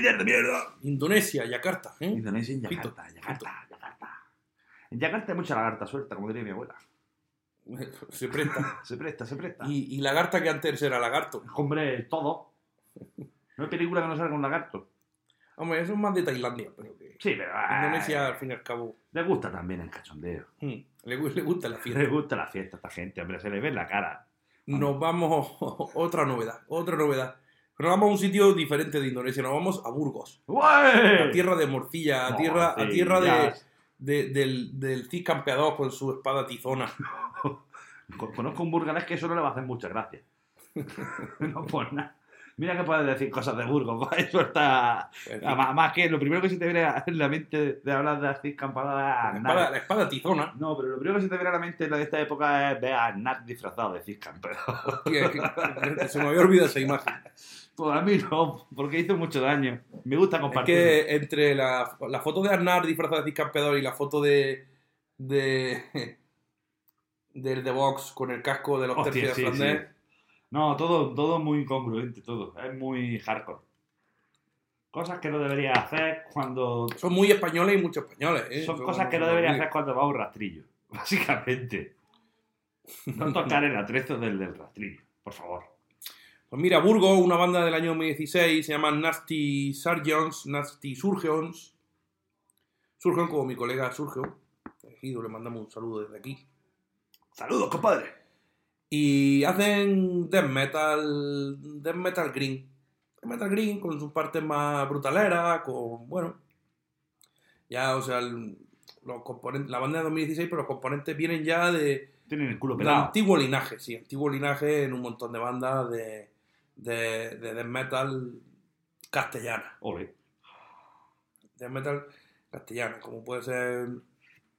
Líder de mierda.
Indonesia, Yakarta. ¿eh?
Indonesia en
Fito,
Yakarta, Yakarta, Yakarta. En Yakarta hay mucha lagarta suelta, como diría mi abuela. (laughs)
Se presta. (laughs)
Se presta, se presta.
Y, y lagarta que antes era lagarto.
Hombre, todo. No hay película que no salga un lagarto.
Hombre, eso es más de Tailandia, pero que
Sí, pero. ah,
Indonesia, al fin y al cabo,
Le gusta también el cachondeo.
hmm, le, le gusta la fiesta.
Le gusta la fiesta a esta gente, hombre, se le ve en la cara.
Nos vamos, otra novedad, otra novedad. Nos vamos a un sitio diferente de Indonesia, nos vamos a Burgos, a
¡Uey!
tierra de morcilla, a tierra, a tierra de, de- del, del Cid campeador con su espada tizona. (laughs)
Con- Conozco un burgalés que eso no le va a hacer muchas gracias. (laughs) no por nada. Mira que puedes decir cosas de Burgos, (laughs) eso está... Más, que lo primero que se te viene a- en la mente de hablar de Campada es
la, espada, la espada tizona,
No, pero lo primero que se te viene a la mente de esta época es ver a Aznar disfrazado de pero
que- que se me había olvidado esa imagen.
Pues a mí no, porque hizo mucho daño. Me gusta
Es
compartir.
que entre la, la foto de Arnar disfrazado de campeador y la foto de. de. (laughs) del The Box con el casco de los
Hostia,
tercios
sí,
de Flandes.
sí. No, todo, todo muy incongruente, todo. Es muy hardcore. Cosas que no deberías hacer cuando...
Son muy españoles y muchos españoles. ¿eh?
Son cosas que no
olvide.
hacer cuando vas a un rastrillo. (laughs) Básicamente. No tocar (laughs) el atrezo del, del rastrillo, por favor.
Pues mira, Burgos, una banda del año 2016, se llama Nasty Surgeons, Nasty Surgeons. Surgeon como mi colega Surgeon. Ejido, le mandamos un saludo desde aquí.
¡Saludos, compadre!
Y hacen death metal, death metal green. Death metal green con sus partes más brutaleras, con, bueno, ya, o sea, el- los componentes, la banda de 2016, pero los componentes vienen ya de,
Tienen el culo
de
pelado.
antiguo linaje, sí, antiguo linaje en un montón de bandas de, de, de death metal castellana.
Ole.
Death metal castellana, como puede ser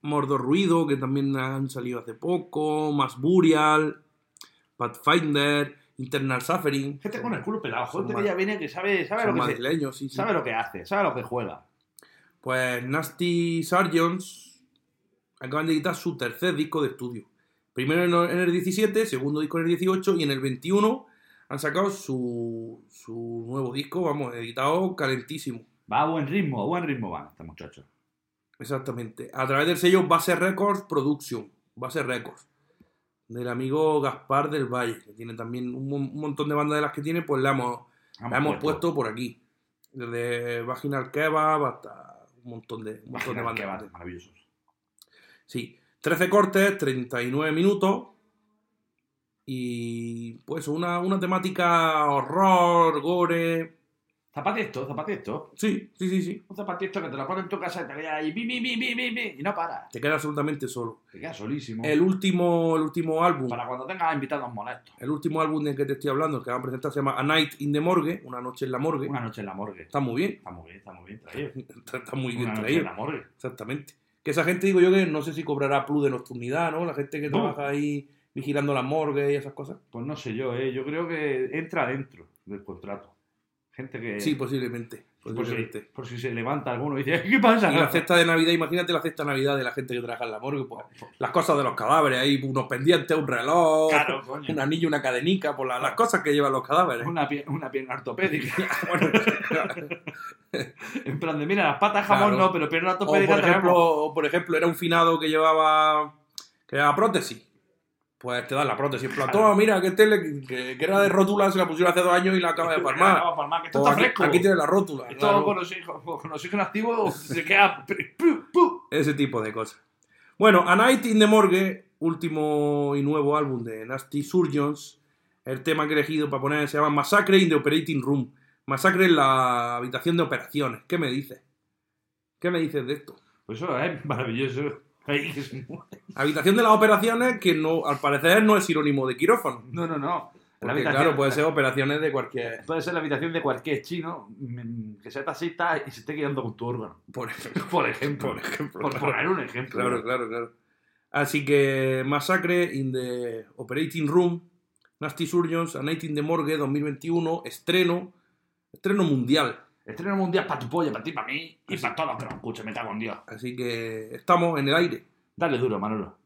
Mordor Ruido, que también han salido hace poco, Más Burial, Pathfinder, Internal Suffering.
Gente con el culo pelado. Gente que ya viene que sabe, sabe, lo que, se-
madrileños, sí, sí.
sabe lo que hace, sabe lo que juega.
Pues Nasty Sargents acaban de editar su tercer disco de estudio. Primero en en el 17, segundo disco en el 18 y en el 21 han sacado su, su nuevo disco, vamos, editado calentísimo.
Va a buen ritmo, a buen ritmo van este muchacho.
Exactamente. A través del sello Base Records Production. Base Records. Del amigo Gaspar del Valle, que tiene también un, mon- un montón de bandas de las que tiene, pues la hemos, la hemos puesto por aquí. Desde Vaginal Kebab hasta un montón de, un montón de bandas.
maravillosos.
Sí. 13 cortes, 39 minutos. Y pues una, una temática horror, gore.
Zapatiesto, zapatiesto.
Sí, sí, sí, sí.
Un zapatiesto que te lo pones en tu casa y te quedas ahí, bi, bi, bi, bi, bi, bi, y no para.
Te queda absolutamente solo.
Te quedas solísimo.
El último, el último álbum.
Para cuando tengas invitados molestos.
El último álbum del que te estoy hablando, el que van a presentar, se llama A Night in the Morgue, Una noche en la morgue.
Una noche en la morgue.
Está muy bien.
Está muy bien, está muy bien traído. (laughs)
Está, está muy bien
Una noche
traído.
en la morgue.
Exactamente. Que esa gente, digo yo, que no sé si cobrará plus de nocturnidad, ¿no? La gente que
No.
trabaja ahí vigilando la morgue y esas cosas.
Pues no sé yo, ¿eh? Yo creo que entra dentro del contrato. Gente que...
Sí, posiblemente.
por, si,
posiblemente.
por si se levanta alguno y dice, ¿qué pasa?
Y la cesta de Navidad, imagínate la cesta de Navidad de la gente que trabaja en la morgue, pues las cosas de los cadáveres, ahí unos pendientes, un reloj,
Claro,
un anillo, una cadenica, por la- las cosas que llevan los cadáveres.
Una, pie- una pierna ortopédica. (laughs)
Bueno, (laughs)
en plan de, mira, las patas jamón
Claro.
no, pero pierna
o, por
ortopédica tenemos.
ejemplo, o, por ejemplo, era un finado que llevaba que llevaba prótesis. Pues te dan la prótesis. En plan,
Claro.
toma, mira, que, este le- que, que era de rótula, se la pusieron hace dos años y la acaba de palmar.
A palmar, que esto está
aquí,
fresco.
aquí tienes la rótula.
Esto
claro.
con, oxígeno, con oxígeno activo se queda...
Ese tipo de cosas. Bueno, A Night in the Morgue, último y nuevo álbum de Nasty Surgeons. El tema que he elegido para poner se llama Massacre in the Operating Room. Masacre en la habitación de operaciones. ¿Qué me dices? ¿Qué me dices de esto?
Pues eso es maravilloso.
Habitación de las operaciones que no, al parecer no es sinónimo de quirófano.
No, no, no. La
Porque,
habitación-
claro, puede ser operaciones de cualquier.
Puede ser la habitación de cualquier chino mm, que sea taxista y se esté quedando con tu órgano.
Por ejemplo.
Por ejemplo.
Por ejemplo.
Por poner un ejemplo.
Claro, claro, claro. Así que Massacre in the Operating Room, Nasty Surgeons, A Night in the Morgue 2021, estreno, estreno mundial.
Estreno mundial para tu polla, para ti, para mí y para todos los que nos escuchen, me cago en Dios.
Así que estamos en el aire.
Dale duro, Manolo.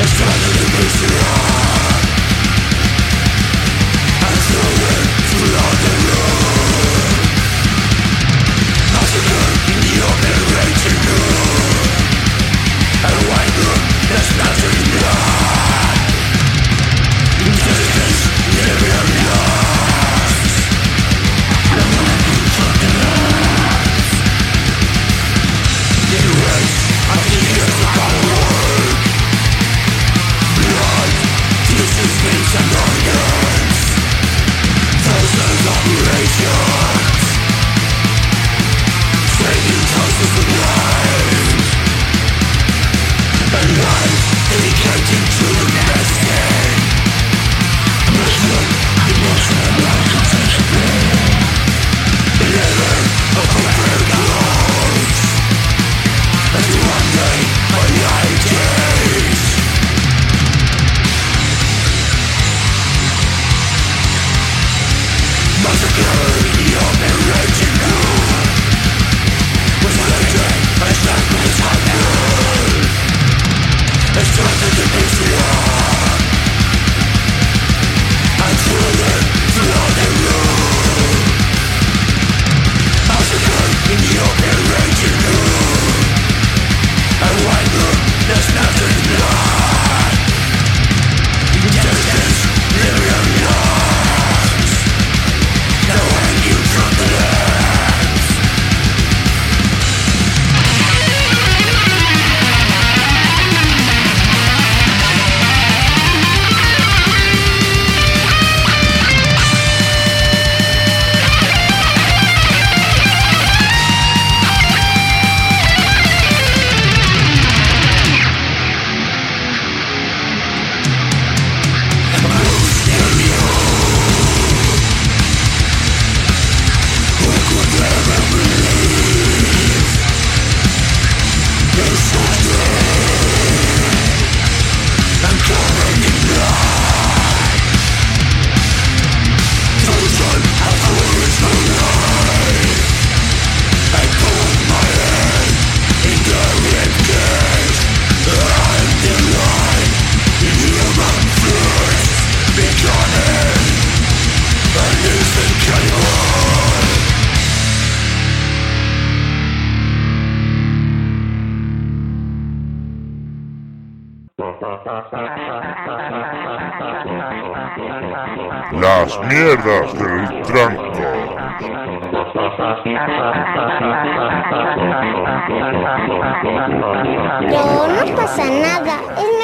Eternally miserable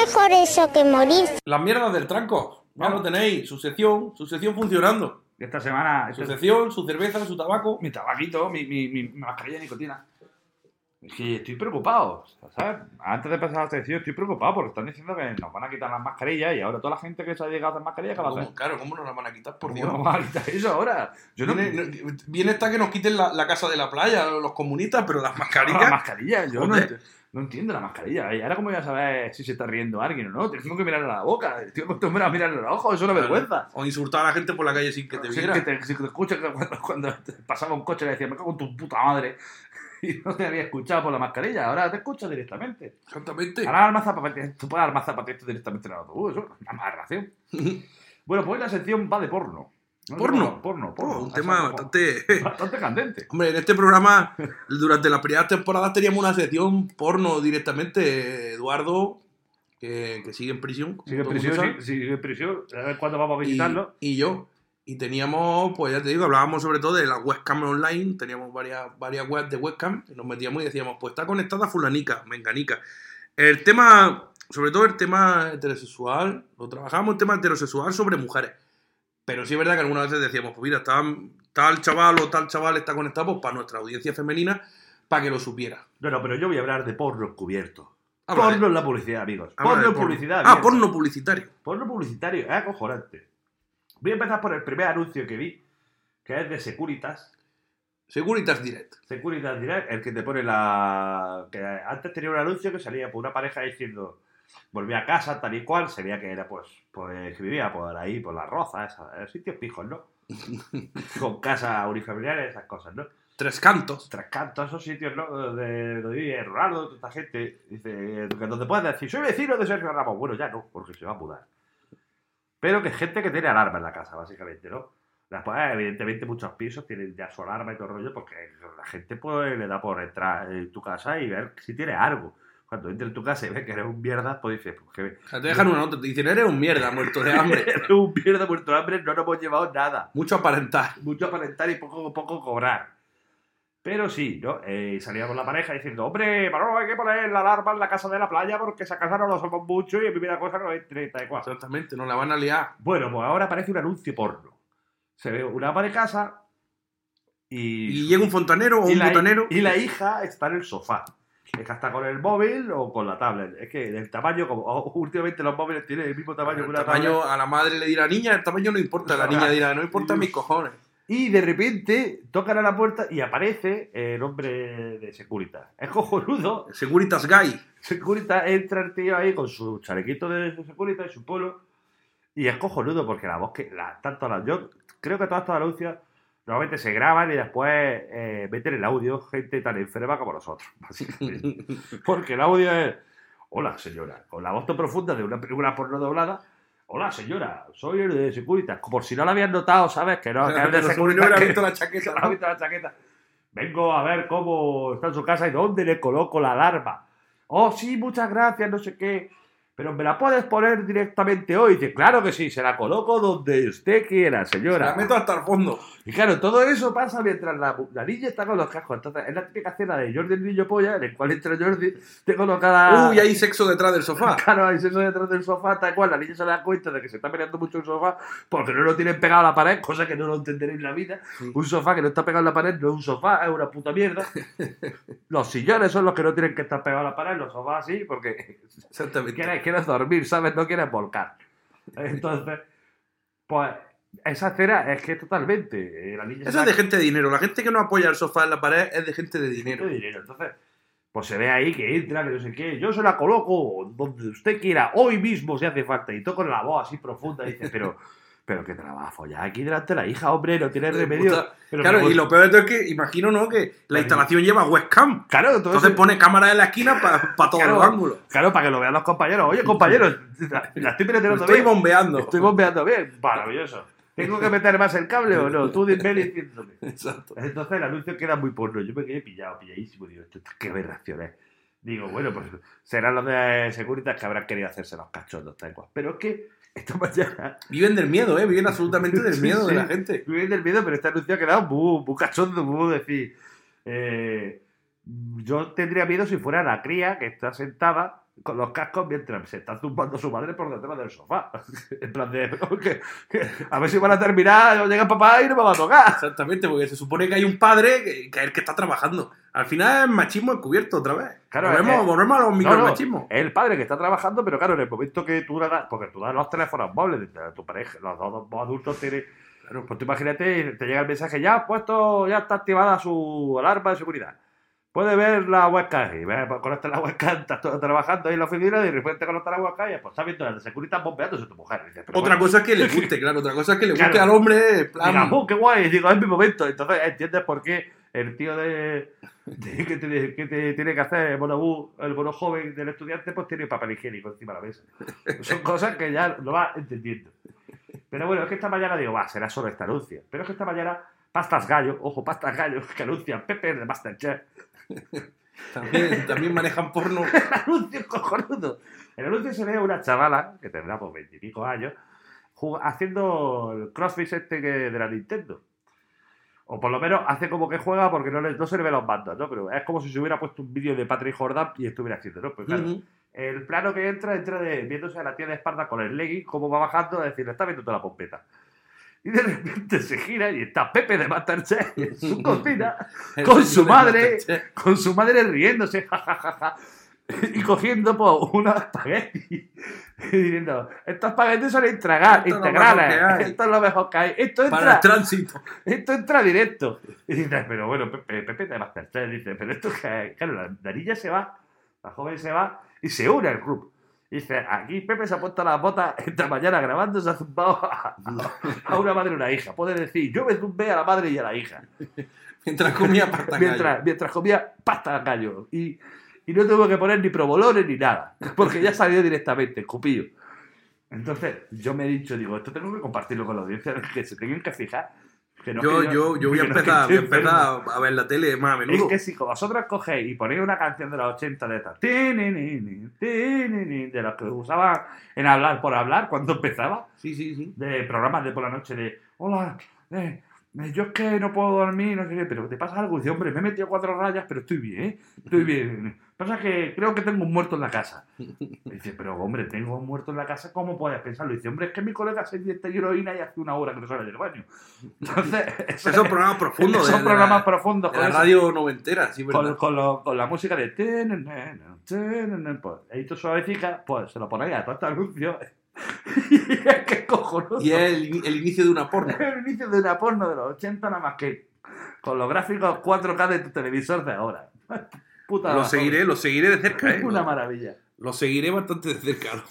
mejor eso que morir.
Las mierdas del tranco. Ya lo tenéis, su sección, su sección funcionando.
Esta semana,
Su
esta-
sección, su cerveza, su tabaco.
mi tabaquito, mi, mi, mi mascarilla de nicotina. Es que estoy preocupado, ¿sabes? Antes de empezar la sección estoy preocupado porque están diciendo que nos van a quitar las mascarillas y ahora toda la gente que se ha llegado a hacer mascarillas, ¿qué va a hacer?
¿Cómo? Claro, ¿cómo nos la van a quitar? Por
¿Cómo
Dios.
nos van a quitar eso ahora? Yo no...
Viene, no- viene hasta que nos quiten la, la casa de la playa, los comunistas, pero las
Las
mascarillas.
mascarillas, yo no,
Joder.
ent- no entiendo la mascarilla. Y ahora cómo voy a saber si se está riendo alguien o no. Tengo que mirarle a la boca. Estoy acostumbrado a mirarle a los ojos, es una vergüenza.
O insultar a la gente por la calle sin que te viera.
que te, si te escuchas que cuando, cuando te pasaba un coche le decía, me cago en tu puta madre. (laughs) Y no te había escuchado por la mascarilla, ahora te escuchas directamente.
Exactamente.
Ahora armas zapatillas, tú puedes armar zapatillas directamente en el autobús, eso es una aberración. (laughs) bueno, pues la sección va de porno. ¿No?
¿Porno?
Porno,
Oh,
porno.
un tema bastante. (laughs)
bastante candente.
Hombre, en este programa, durante las primeras temporadas teníamos una sección porno directamente. Eduardo, que, que sigue en prisión.
Sigue en prisión, sigue, sigue en prisión. A ver cuándo vamos a
y,
visitarlo.
y yo. Y teníamos, pues ya te digo, hablábamos sobre todo de la webcam online. Teníamos varias, varias webs de webcam. Y nos metíamos y decíamos, pues está conectada fulanica, menganica. El tema, sobre todo el tema heterosexual, lo trabajamos el tema heterosexual sobre mujeres. Pero sí es verdad que algunas veces decíamos, pues mira, tal, tal chaval o tal chaval está conectado pues, para nuestra audiencia femenina, para que lo supiera.
No, no, pero yo voy a hablar de porno encubierto.
Habla de-
porno en la publicidad, amigos.
habla
porno en publicidad.
Ah, porno publicitario.
Porno publicitario, es acojonante. Voy a empezar por el primer anuncio que vi, que es de Securitas.
Securitas Direct.
Securitas Direct, el que te pone la. que antes tenía un anuncio que salía por una pareja diciendo. Volví a casa, tal y cual, se veía que era pues, pues que vivía por ahí, por la roza, esa, sitios pijos, ¿no? (laughs) Con casa unifamiliares, esas cosas, ¿no?
Tres cantos.
Tras cantos, esos sitios, ¿no? De donde vive Ronaldo, toda esta gente, dice, que donde puedes decir, soy vecino de Sergio Ramos. Bueno, ya no, porque se va a mudar. Pero que gente que tiene alarma en la casa, básicamente, ¿no? Después, evidentemente, muchos pisos tienen ya su alarma y todo el rollo, porque la gente pues le da por entrar en tu casa y ver si tiene algo. Cuando entra en tu casa y ve que eres un mierda, pues dices, pues que
O sea, te dejan una nota, te dicen, eres un mierda, muerto de hambre. (laughs)
eres un mierda muerto de hambre, no nos hemos llevado nada.
Mucho aparentar.
mucho aparentar y poco, poco cobrar. Pero sí, ¿no? Eh, salía con la pareja diciendo, hombre, Manolo, hay que poner la alarma en la casa de la playa porque esa casa no lo somos mucho y en primera cosa no y cual".
Exactamente, no la van a liar.
Bueno, pues ahora aparece un anuncio porno. Se ve una ama de casa y,
Y llega un fontanero o un botanero.
y la hija está en el sofá. Es que está con el móvil o con la tablet. Es que el tamaño, como (laughs) últimamente los móviles tienen el mismo tamaño que una
tamaño,
tablet.
a la madre le dirá, niña, el tamaño no importa. La niña dirá, no importa mis cojones.
Y de repente tocan a la puerta y aparece el hombre de Securitas. Es cojonudo.
Securitas Guy.
Securitas entra el tío ahí con su chalequito de Securitas y su polo. Y es cojonudo porque la voz que. La, tanto la, yo creo que todas estas anuncios normalmente se graban y después eh, meten el audio gente tan enferma como nosotros. (laughs) básicamente. porque el audio es. Hola, señora. Con la voz tan profunda de una película porno doblada. Hola, señora. Soy el de Securitas. Por si no lo habían notado, ¿sabes? Que no, que de (laughs)
no
que-
visto la (laughs)
que
chaqueta.
no ha visto la chaqueta. Vengo a ver cómo está en su casa y dónde le coloco la alarma. Oh, sí, muchas gracias, no sé qué. Pero me la puedes poner directamente hoy. Dice, claro que sí, se la coloco donde usted quiera, señora.
La meto hasta el fondo.
Y claro, todo eso pasa mientras la, la niña está con los cascos. Entonces, es la típica escena de Jordi el niño polla, en el cual entra Jordi, te coloca la...
Uy, hay sexo detrás del sofá. (laughs)
Claro, ahí se detrás del sofá, tal cual. La niña se da cuenta de que se está peleando mucho el sofá porque no lo tienen pegado a la pared, cosa que no lo entenderéis en la vida. Un sofá que no está pegado a la pared no es un sofá, es una puta mierda. (laughs) Los sillones son los que no tienen que estar pegados a la pared, los sofás sí, porque
Exactamente. (laughs)
quieres, dormir, ¿sabes? No quieres volcar. Entonces, pues esa escena es que totalmente. eh, La niña se
Eso es de gente de dinero. La gente que no apoya el sofá en la pared es de gente de dinero.
de dinero. Entonces, pues se ve ahí que entra, que no sé qué. Yo se la coloco donde usted quiera, hoy mismo si hace falta. Y toco la voz así profunda. Y dice, pero, pero que te la vas a follar aquí delante de la hija, hombre, no tiene remedio. Pero
Claro, y lo peor de todo es que, imagino, ¿no? Que la instalación lleva webcam.
Claro, todo
Entonces
eso-
pone cámara en la esquina para todos
Claro.
los ángulos.
Claro, para que lo vean los compañeros. Oye, compañeros, la, la estoy penetrando
Estoy
bien.
bombeando.
Estoy bombeando bien. Maravilloso. ¿Tengo que meter más el cable o no? Tú dime diciéndome. (laughs)
Exacto.
Entonces el anuncio queda muy porno. Yo me quedé pillado, pilladísimo. Digo, esto, qué aberración es. Digo, bueno, pues serán los de Securitas que habrán querido hacerse los cachondos, tal cual. Pero es que esta mañana (laughs)
Viven del miedo, ¿eh? Viven absolutamente del
Sí,
miedo de la gente.
Viene del miedo, pero este anuncio ha quedado muy, muy cachondo, muy decir. eh, yo tendría miedo si fuera la cría que está sentada con los cascos mientras se está zumbando su madre por detrás del sofá. (laughs) en plan de, a ver si van a terminar, llega papá y no me va a tocar.
Exactamente, porque se supone que hay un padre que, que es el que está trabajando. Al final es machismo encubierto otra vez.
Claro,
volvemos,
es-
volvemos a los
No, no,
micromachismos.
es el padre que está trabajando, pero claro, en el momento que tú le das, porque tú das los teléfonos móviles de tu pareja, los dos, dos adultos tienen. Claro, pues tú imagínate, te llega el mensaje, ya ha puesto, ya está activada su alarma de seguridad. Puede ver la webcam y ve, pues, conecta la webcam, estás todo trabajando ahí en la oficina y de repente conecta la webcam y pues está viendo el seguridad bombeándose tu mujer.
Otra
bueno,
cosa es que le (laughs) guste, claro. Otra cosa es que le guste
Claro.
al hombre. plan,
Diga, "Oh, qué guay! Y digo, es mi momento. Entonces entiendes por qué el tío de, de- que, te, que te tiene que hacer el monobú, el bono joven del estudiante, pues tiene papel higiénico encima de la mesa. Son cosas que ya lo vas entendiendo. Pero bueno, es que esta mañana digo, va, será solo esta anuncia. Pero es que esta mañana, Pastas Gallo, ojo, Pastas Gallo, que anuncian Pepe de Masterchef. (laughs)
también, también manejan porno. (laughs)
El anuncio es cojonudo. El anuncio se ve a una chavala, que tendrá pues veintipico años, haciendo el crossfit este que de la Nintendo. O por lo menos hace como que juega porque no, le- no se le ve los mandos, ¿no? Pero es como si se hubiera puesto un vídeo de Patrick Jordan y estuviera haciendo, ¿no? Pues claro, el plano que entra, entra de, viéndose a la tía de espalda con el legging, cómo va bajando, es decir, le está viendo toda la pompeta. Y de repente se gira y está Pepe de Masterchef (laughs) en su cocina con su madre, con su madre riéndose, jajajaja, y cogiendo pues, unos espaguetis y diciendo, estos espaguetis son intraga-
Esto
integrales,
mejor que hay".
esto es lo mejor que hay, esto
Para el
entra,
tránsito.
esto entra directo. Y dices, pero bueno, Pepe, Pepe de Masterchef, dice, pero esto que claro, la, la niña se va, la joven se va y se une al club. Dice, aquí Pepe se ha puesto las botas esta mañana grabando, se ha zumbado a, una madre y una hija. Puede decir, yo me zumbé a la madre y a la hija (laughs)
Mientras comía pasta
mientras, mientras comía pasta al gallo. Y, y no tuvo que poner ni provolones ni nada, porque ya salió directamente, escupillo. Entonces, yo me he dicho, digo, esto tengo que compartirlo con la audiencia, que se tengan que fijar. No
Yo, yo, yo voy a
no
empezar, voy a empezar a ver la tele más a
Es
menudo.
que si vosotros cogéis y ponéis una canción de los 80 de estas, de las que usaban en hablar por hablar cuando empezaba,
Sí, sí, sí.
de programas de por la noche de hola, eh, eh, yo es que no puedo dormir, no sé qué, pero ¿te pasa algo? Y dice, hombre, me he metido cuatro rayas, pero estoy bien, ¿eh? estoy (laughs) bien. Pasa que creo que tengo un muerto en la casa. Y (laughs) dice, pero hombre, tengo un muerto en la casa, ¿cómo puedes pensarlo? Y dice, hombre, es que mi colega se inyecta heroína y hace una hora que no sale del baño. Entonces, (laughs)
Esos son programas profundos.
son programas profundos
de la radio noventera, sí,
con,
¿verdad?
con, lo- con la música de pues, tú suavecica, pues se lo ponéis a todo este anuncio. y es que es cojonudo.
Y es el, el inicio de una porno. (laughs)
el inicio de una porno de los 80 nada más que con los gráficos 4K de tu televisor de ahora. Puta
Lo seguiré, lo seguiré de cerca. ¿eh?
Una maravilla.
Lo seguiré bastante de cerca,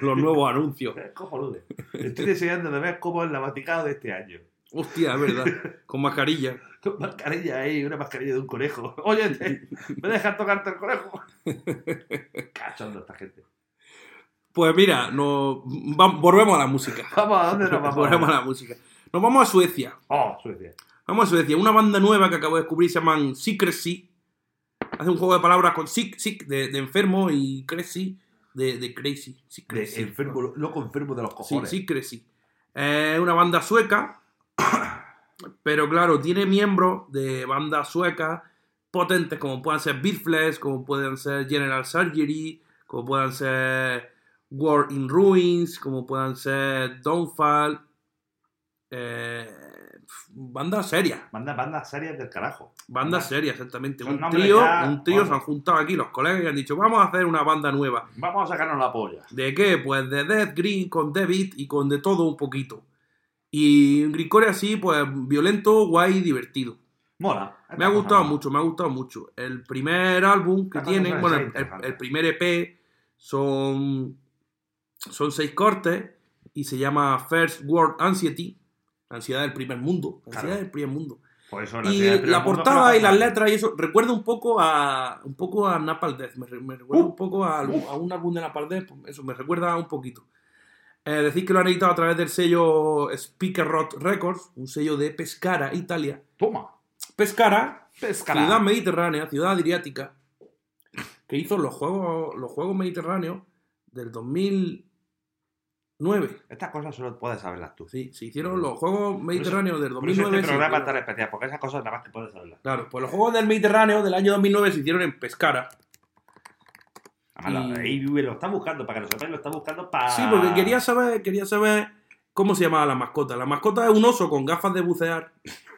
los, nuevos anuncios. (laughs)
Es cojonudo. Estoy deseando de ver cómo es la Vaticano de este año.
Hostia, es verdad. Con mascarilla. (laughs)
Con mascarilla ahí, una mascarilla de un conejo. (laughs) Oye, te- ¿me dejas tocarte el conejo? Cachondo esta gente.
Pues mira, nos, volvemos a la música.
Vamos, ¿a dónde nos vamos?
Volvemos a la música. Nos vamos a Suecia.
Oh, Suecia.
Vamos a Suecia. Una banda nueva que acabo de descubrir se llaman Secrecy. Hace un juego de palabras con sick, sick de, de enfermo y crazy de, de crazy.
De
Secrecy.
enfermo, loco enfermo de los
Sí,
cojones.
Secrecy. Es una banda sueca, (coughs) pero claro, tiene miembros de bandas suecas potentes como puedan ser Beatflex, como pueden ser General Surgery, como puedan ser War in Ruins, como puedan ser Downfall. Eh, bandas serias,
Manda bandas serias del carajo.
bandas serias, exactamente.
Son
Un trío,
ya-
un trío se han juntado aquí los colegas y han dicho, vamos a hacer una banda nueva.
Vamos a sacarnos la polla.
¿De qué? Pues de Death Green con David y con de todo un poquito. Y un Greencore así, pues violento, guay y divertido.
Mola.
Me ha gustado mucho, me ha gustado mucho. El primer álbum que
Esta
tiene,
cosa
bueno, el, el primer EP son, son seis cortes y se llama First World Anxiety, ansiedad del primer mundo, ansiedad
Claro.
del primer mundo.
Por eso
Y la portada y las letras y eso recuerda un poco a un poco a Napalm Death, me, me recuerda
Uh,
un poco a, a un álbum de Napalm Death, pues eso me recuerda un poquito. Eh, decir que lo han editado a través del sello Speaker Rot Records, un sello de Pescara, Italia.
Toma.
Pescara,
Pescara.
ciudad mediterránea, ciudad adriática, que hizo los juegos, los juegos mediterráneos del 2000, 9.
Estas cosas solo puedes saberlas tú.
Sí, se hicieron los Juegos Mediterráneos del
Por eso
2009.
este programa es
hicieron-
tan especial, porque esas cosas nada más que puedes saberlas.
Claro, pues los Juegos del Mediterráneo del año 2009 se hicieron en Pescara.
Además,
Y-
lo está buscando, para que lo sepáis, lo está buscando para...
Sí, porque quería saber, quería saber cómo se llamaba la mascota. La mascota es un oso con gafas de bucear. (laughs)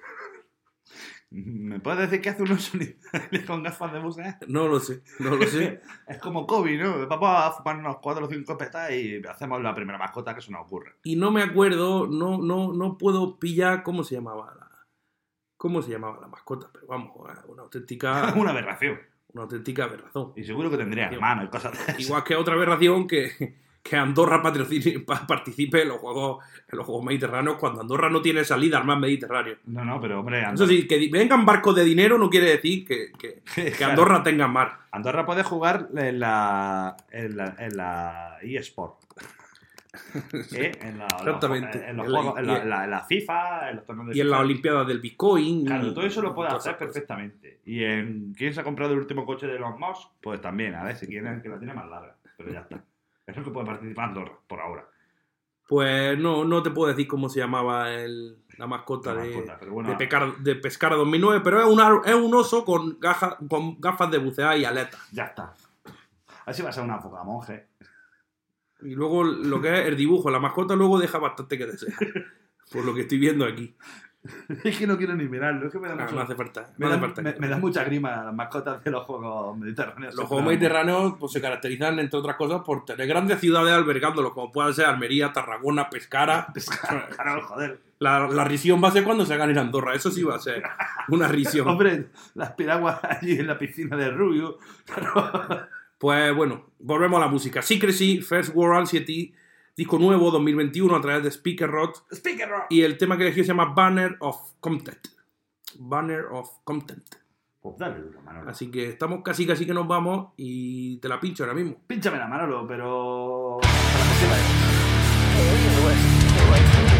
(laughs)
¿Me puedes decir qué hace un oso (laughs) con gafas de bucear?
No lo sé, no lo sé. (laughs)
Es como Kobe, ¿no? Vamos a fumarnos cuatro o cinco petas y hacemos la primera mascota que se nos ocurre.
Y no me acuerdo, no, no, no puedo pillar cómo se llamaba la, cómo se llamaba la mascota, pero vamos, una auténtica,
una aberración.
una auténtica aberración.
Y seguro que tendría hermanos y cosas de esas.
Igual que otra aberración que, que Andorra participe en los juegos, en los juegos mediterráneos cuando Andorra no tiene salida al mar Mediterráneo.
No, no, pero hombre,
Eso
Andorra,
sí, que vengan barcos de dinero no quiere decir que, que-. (laughs) Andorra tenga mar.
Andorra puede jugar en la, en la, en la eSport. (laughs) ¿Eh? En la,
Exactamente.
En, los
En la-
juegos, en, la, en la- en la FIFA, en los torneos de
Y en las
FIFA.
Olimpiadas del Bitcoin.
Claro, todo eso lo puede hacer perfectamente. Y en quién se ha comprado el último coche de los Musk, pues también, a ver si quieren que la tiene más larga. Pero ya está. Es lo que puede participar Andorra, por ahora.
Pues no, no te puedo decir cómo se llamaba el- la mascota,
La
de,
pero bueno,
de, Pecar- de Pescara 2009, pero es, una- es un oso con, gaja- con gafas de bucear y aletas.
ya está. Así va a ser una foca monje.
Y luego lo que es el dibujo, la mascota luego deja bastante que desear. (laughs) Por lo que estoy viendo aquí. (laughs)
Es que no quiero ni mirarlo, es que me da,
No,
mucho-
no hace falta.
me
no
da-
hace falta
me- me da mucha grima las mascotas de los juegos mediterráneos.
Los juegos mediterráneos pues, se caracterizan, entre otras cosas, por tener grandes ciudades albergándolos, como puedan ser Almería, Tarragona, Pescara. (laughs)
Claro, (laughs) joder.
La, la risión va a ser cuando se hagan en Andorra, eso sí va a ser una risión.
Hombre, las piraguas allí en la piscina de Rubio.
Pues bueno, volvemos a la música. Secrecy, First World Anxiety, disco nuevo 2021 a través de Speaker Rot.
Speaker Rock.
Y el tema que elegí se llama Banner of Content. Banner of Content.
Pues dale duro, Manolo.
Así que estamos casi casi que nos vamos y te la pincho ahora mismo.
Pínchame la Manolo, pero. para que sepa.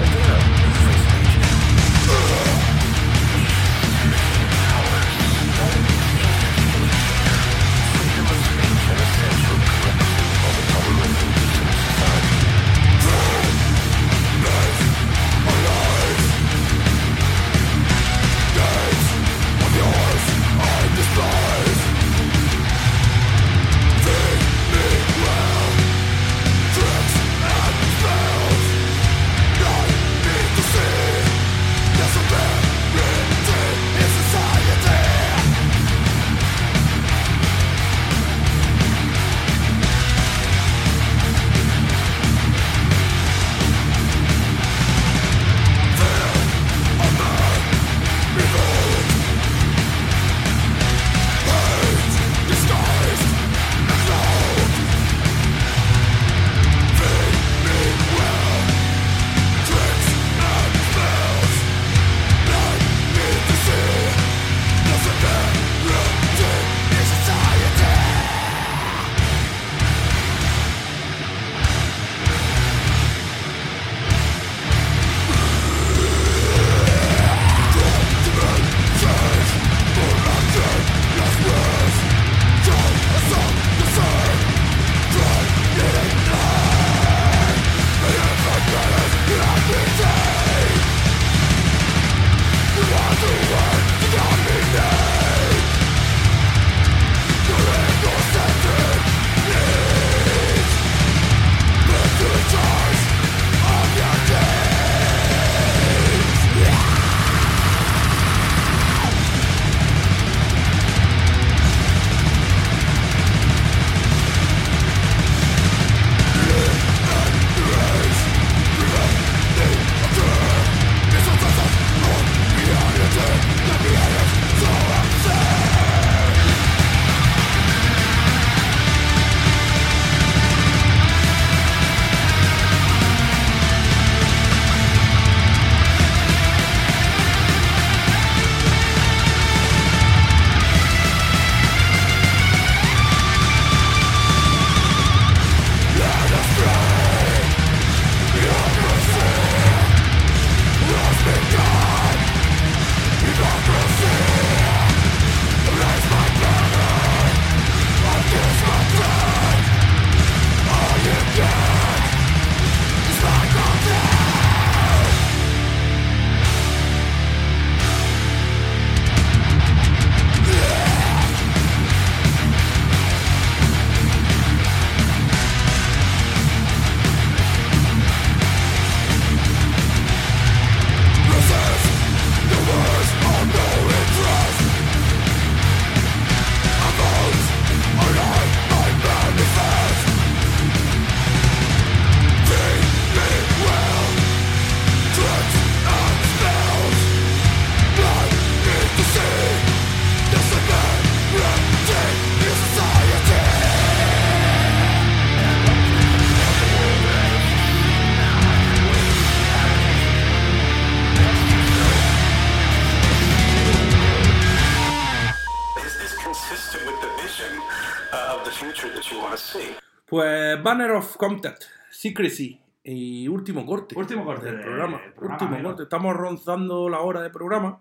Of Contact, Secrecy y último corte.
Último corte
del
de-
programa. último corte. Estamos rozando la hora de programa,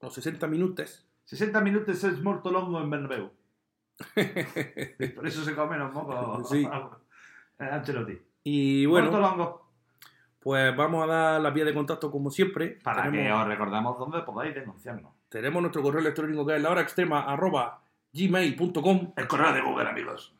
los 60 minutos.
60 minutos es muerto longo en Bernabéu. (laughs) Por eso se comen los mocos.
Sí. (laughs)
Eh, Ancelotti.
Y bueno,
longo.
pues vamos a dar la vía de contacto como siempre.
Para que os recordamos dónde podáis denunciarnos.
tenemos nuestro correo electrónico que es la hora extrema arroba gmail.com.
El correo de Google, amigos.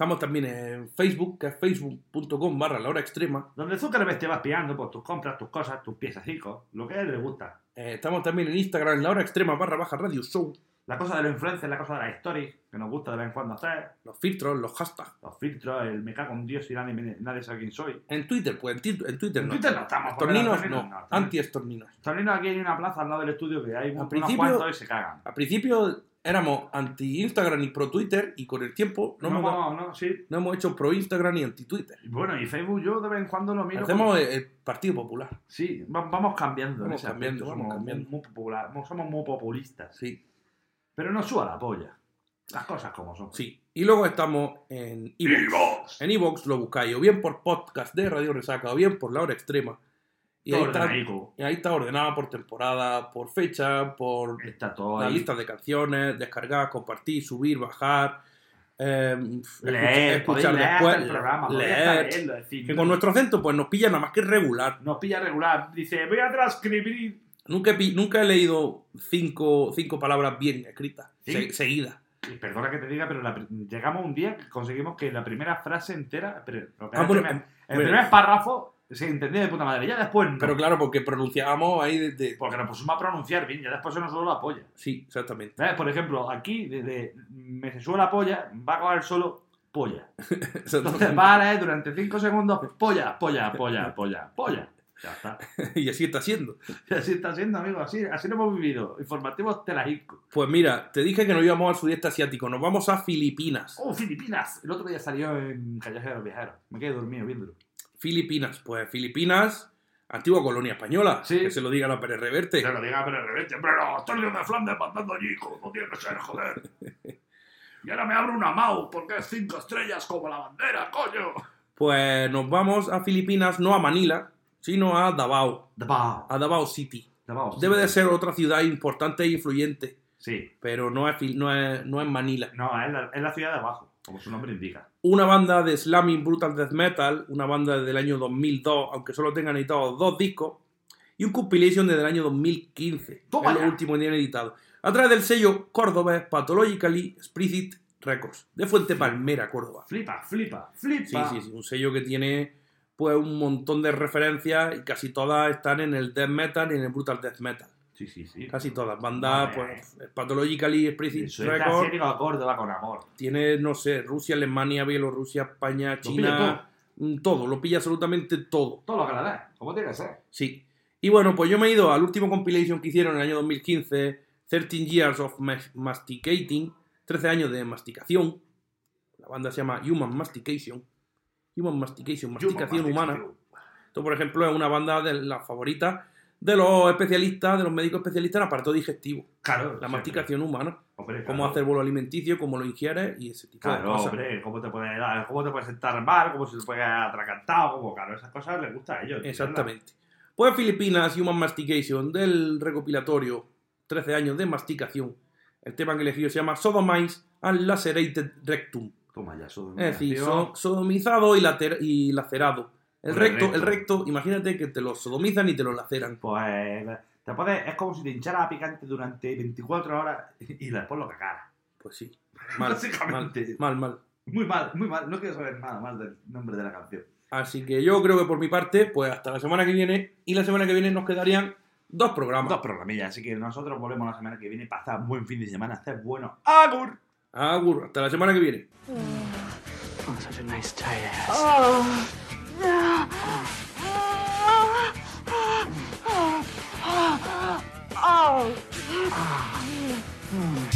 Estamos también en Facebook, que es facebook.com barra la hora extrema.
Donde Zuckerberg te va espiando por tus compras, tus cosas, tus piececicos, lo que a él le gusta.
Eh, estamos también en Instagram, la hora extrema barra baja radio show.
La cosa de los influencers, la cosa de las stories, que nos gusta de vez en cuando hacer.
Los filtros, los hashtags.
Los filtros, el me cago en Dios y nadie, me- nadie sabe quién soy.
En Twitter, pues en, en Twitter
En
no.
Twitter no estamos.
Estorninos no,
estorninos
anti-estorninos.
Estorninos aquí hay una plaza al lado del estudio que hay unos cuantos y se cagan.
Al principio éramos anti-Instagram y pro-Twitter y con el tiempo no,
No,
hemos,
no, no, sí.
no hemos hecho pro-Instagram y anti-Twitter.
Bueno, y Facebook yo de vez en cuando lo miro.
Hacemos
como-
el, Partido Popular,
Sí, va- vamos cambiando.
Vamos cambiando, vamos
somos
cambiando.
Muy, popular, somos muy populistas.
sí,
Pero nos suba la polla. Las cosas como son.
sí. Y luego estamos en Evox. En Evox lo buscáis o bien por podcast de Radio Resaca o bien por la hora extrema. Y ahí está,
ordenadico.
y ahí está ordenada por temporada, por fecha, por
Está todo
la
ahí.
lista de canciones, descargar, compartir, subir, bajar, eh,
Leer,
escuchar
leer
después,
el programa,
leer.
leerlo, es decir,
Que con nuestro acento pues nos pilla nada más que regular.
Nos pilla regular. Dice, voy a transcribir.
Nunca nunca he leído cinco, cinco palabras bien escritas,
¿Sí?
se- seguidas.
Y perdona que te diga, pero la llegamos un día que conseguimos que la primera frase entera, pero
Ah,
era el, primer párrafo se entendía de puta madre. Ya después no.
Pero claro, porque pronunciábamos ahí desde...
Porque nos pusimos a pronunciar bien, ya después se nos solo la polla.
Sí, exactamente.
¿Sabes? Por ejemplo, aquí, desde me se sube la polla, va a coger solo polla. (laughs) Entonces va a leer durante 5 segundos polla, polla, polla, polla, polla. Ya está. (laughs)
y así está siendo.
Y así está siendo, amigo. Así, así lo hemos vivido. Informativos Telajico.
Pues mira, te dije que nos íbamos al sudeste asiático, nos vamos a Filipinas.
Oh, Filipinas. El otro día salió en Callejeros Viajeros. Me quedé dormido viéndolo.
Filipinas, pues Filipinas, antigua colonia española,
Sí.
que se lo diga la Pérez Reverte.
lo diga, pero de repente, hombre, los torneos de Flandes mandando allí, como tiene que ser, joder. (laughs) Y ahora me abro una MAU porque es cinco estrellas como la bandera, coño.
Pues nos vamos a Filipinas, no a Manila, sino a Davao,
Davao.
a Davao City.
Davao.
Debe de ser otra ciudad importante e influyente,
Sí.
pero no es, no es, no es Manila.
No, es la, es la ciudad de abajo, como su nombre indica.
Una banda de slamming brutal death metal, una banda del año 2002, aunque solo tengan editados dos discos, y un compilation desde el año 2015,
Toma
es lo último que tienen editado, a través del sello cordobés Pathologically Explicit Records, de Fuente Palmera, Córdoba.
Flipa, flipa,
Sí,
flipa.
sí, sí, un sello que tiene pues un montón de referencias y casi todas están en el death metal y en el brutal death metal.
Sí, sí, sí.
Casi todas. Bandas,
Vale.
pues, Pathologically Explicit
Eso
Records,
asiático a Córdoba con amor.
tiene, no sé, Rusia, Alemania, Bielorrusia, España, China, mm, todo, lo pilla absolutamente todo.
Todo lo que le da, como tiene que ser.
Sí. Y bueno, pues yo me he ido al último compilation que hicieron en el año 2015, 13 Years of Mas- Masticating, 13 años de masticación. La banda se llama Human Mastication. Human Mastication, masticación humana. Esto, por ejemplo, es una banda de las favoritas de los especialistas, de los médicos especialistas en aparato digestivo.
Claro.
La masticación humana.
Hombre,
Cómo
claro.
hacer bolo alimenticio, cómo lo ingieres y ese tipo de
Claro,
cosas.
hombre, cómo te puede dar, cómo te puedes sentar mal, cómo se te puede atracantado, como claro, esas cosas les gusta a ellos.
Exactamente. Pues Filipinas, Human Mastication, del recopilatorio 13 años de masticación. El tema que elegido se llama Sodomize and Lacerated Rectum.
Toma ya, eso.
Es decir, so- sodomizado y lacerado. El recto, el
recto.
imagínate que te lo sodomizan y te lo laceran.
Pues te puedes, es como si te hinchara picante durante 24 horas y después lo cacara.
Pues sí. Mal, (laughs) mal,
Básicamente.
mal, mal.
Muy mal, muy mal. No quiero saber nada más del nombre de la canción.
Así que yo creo que por mi parte, pues hasta la semana que viene. Y la semana que viene nos quedarían dos programas.
Dos programillas, así que nosotros volvemos la semana que viene para hacer buen fin de semana, hacer bueno. ¡Agur!
Agur, hasta la semana que viene.
Oh, such a nice tight ass.
Oh, 아 아 아아아아 아.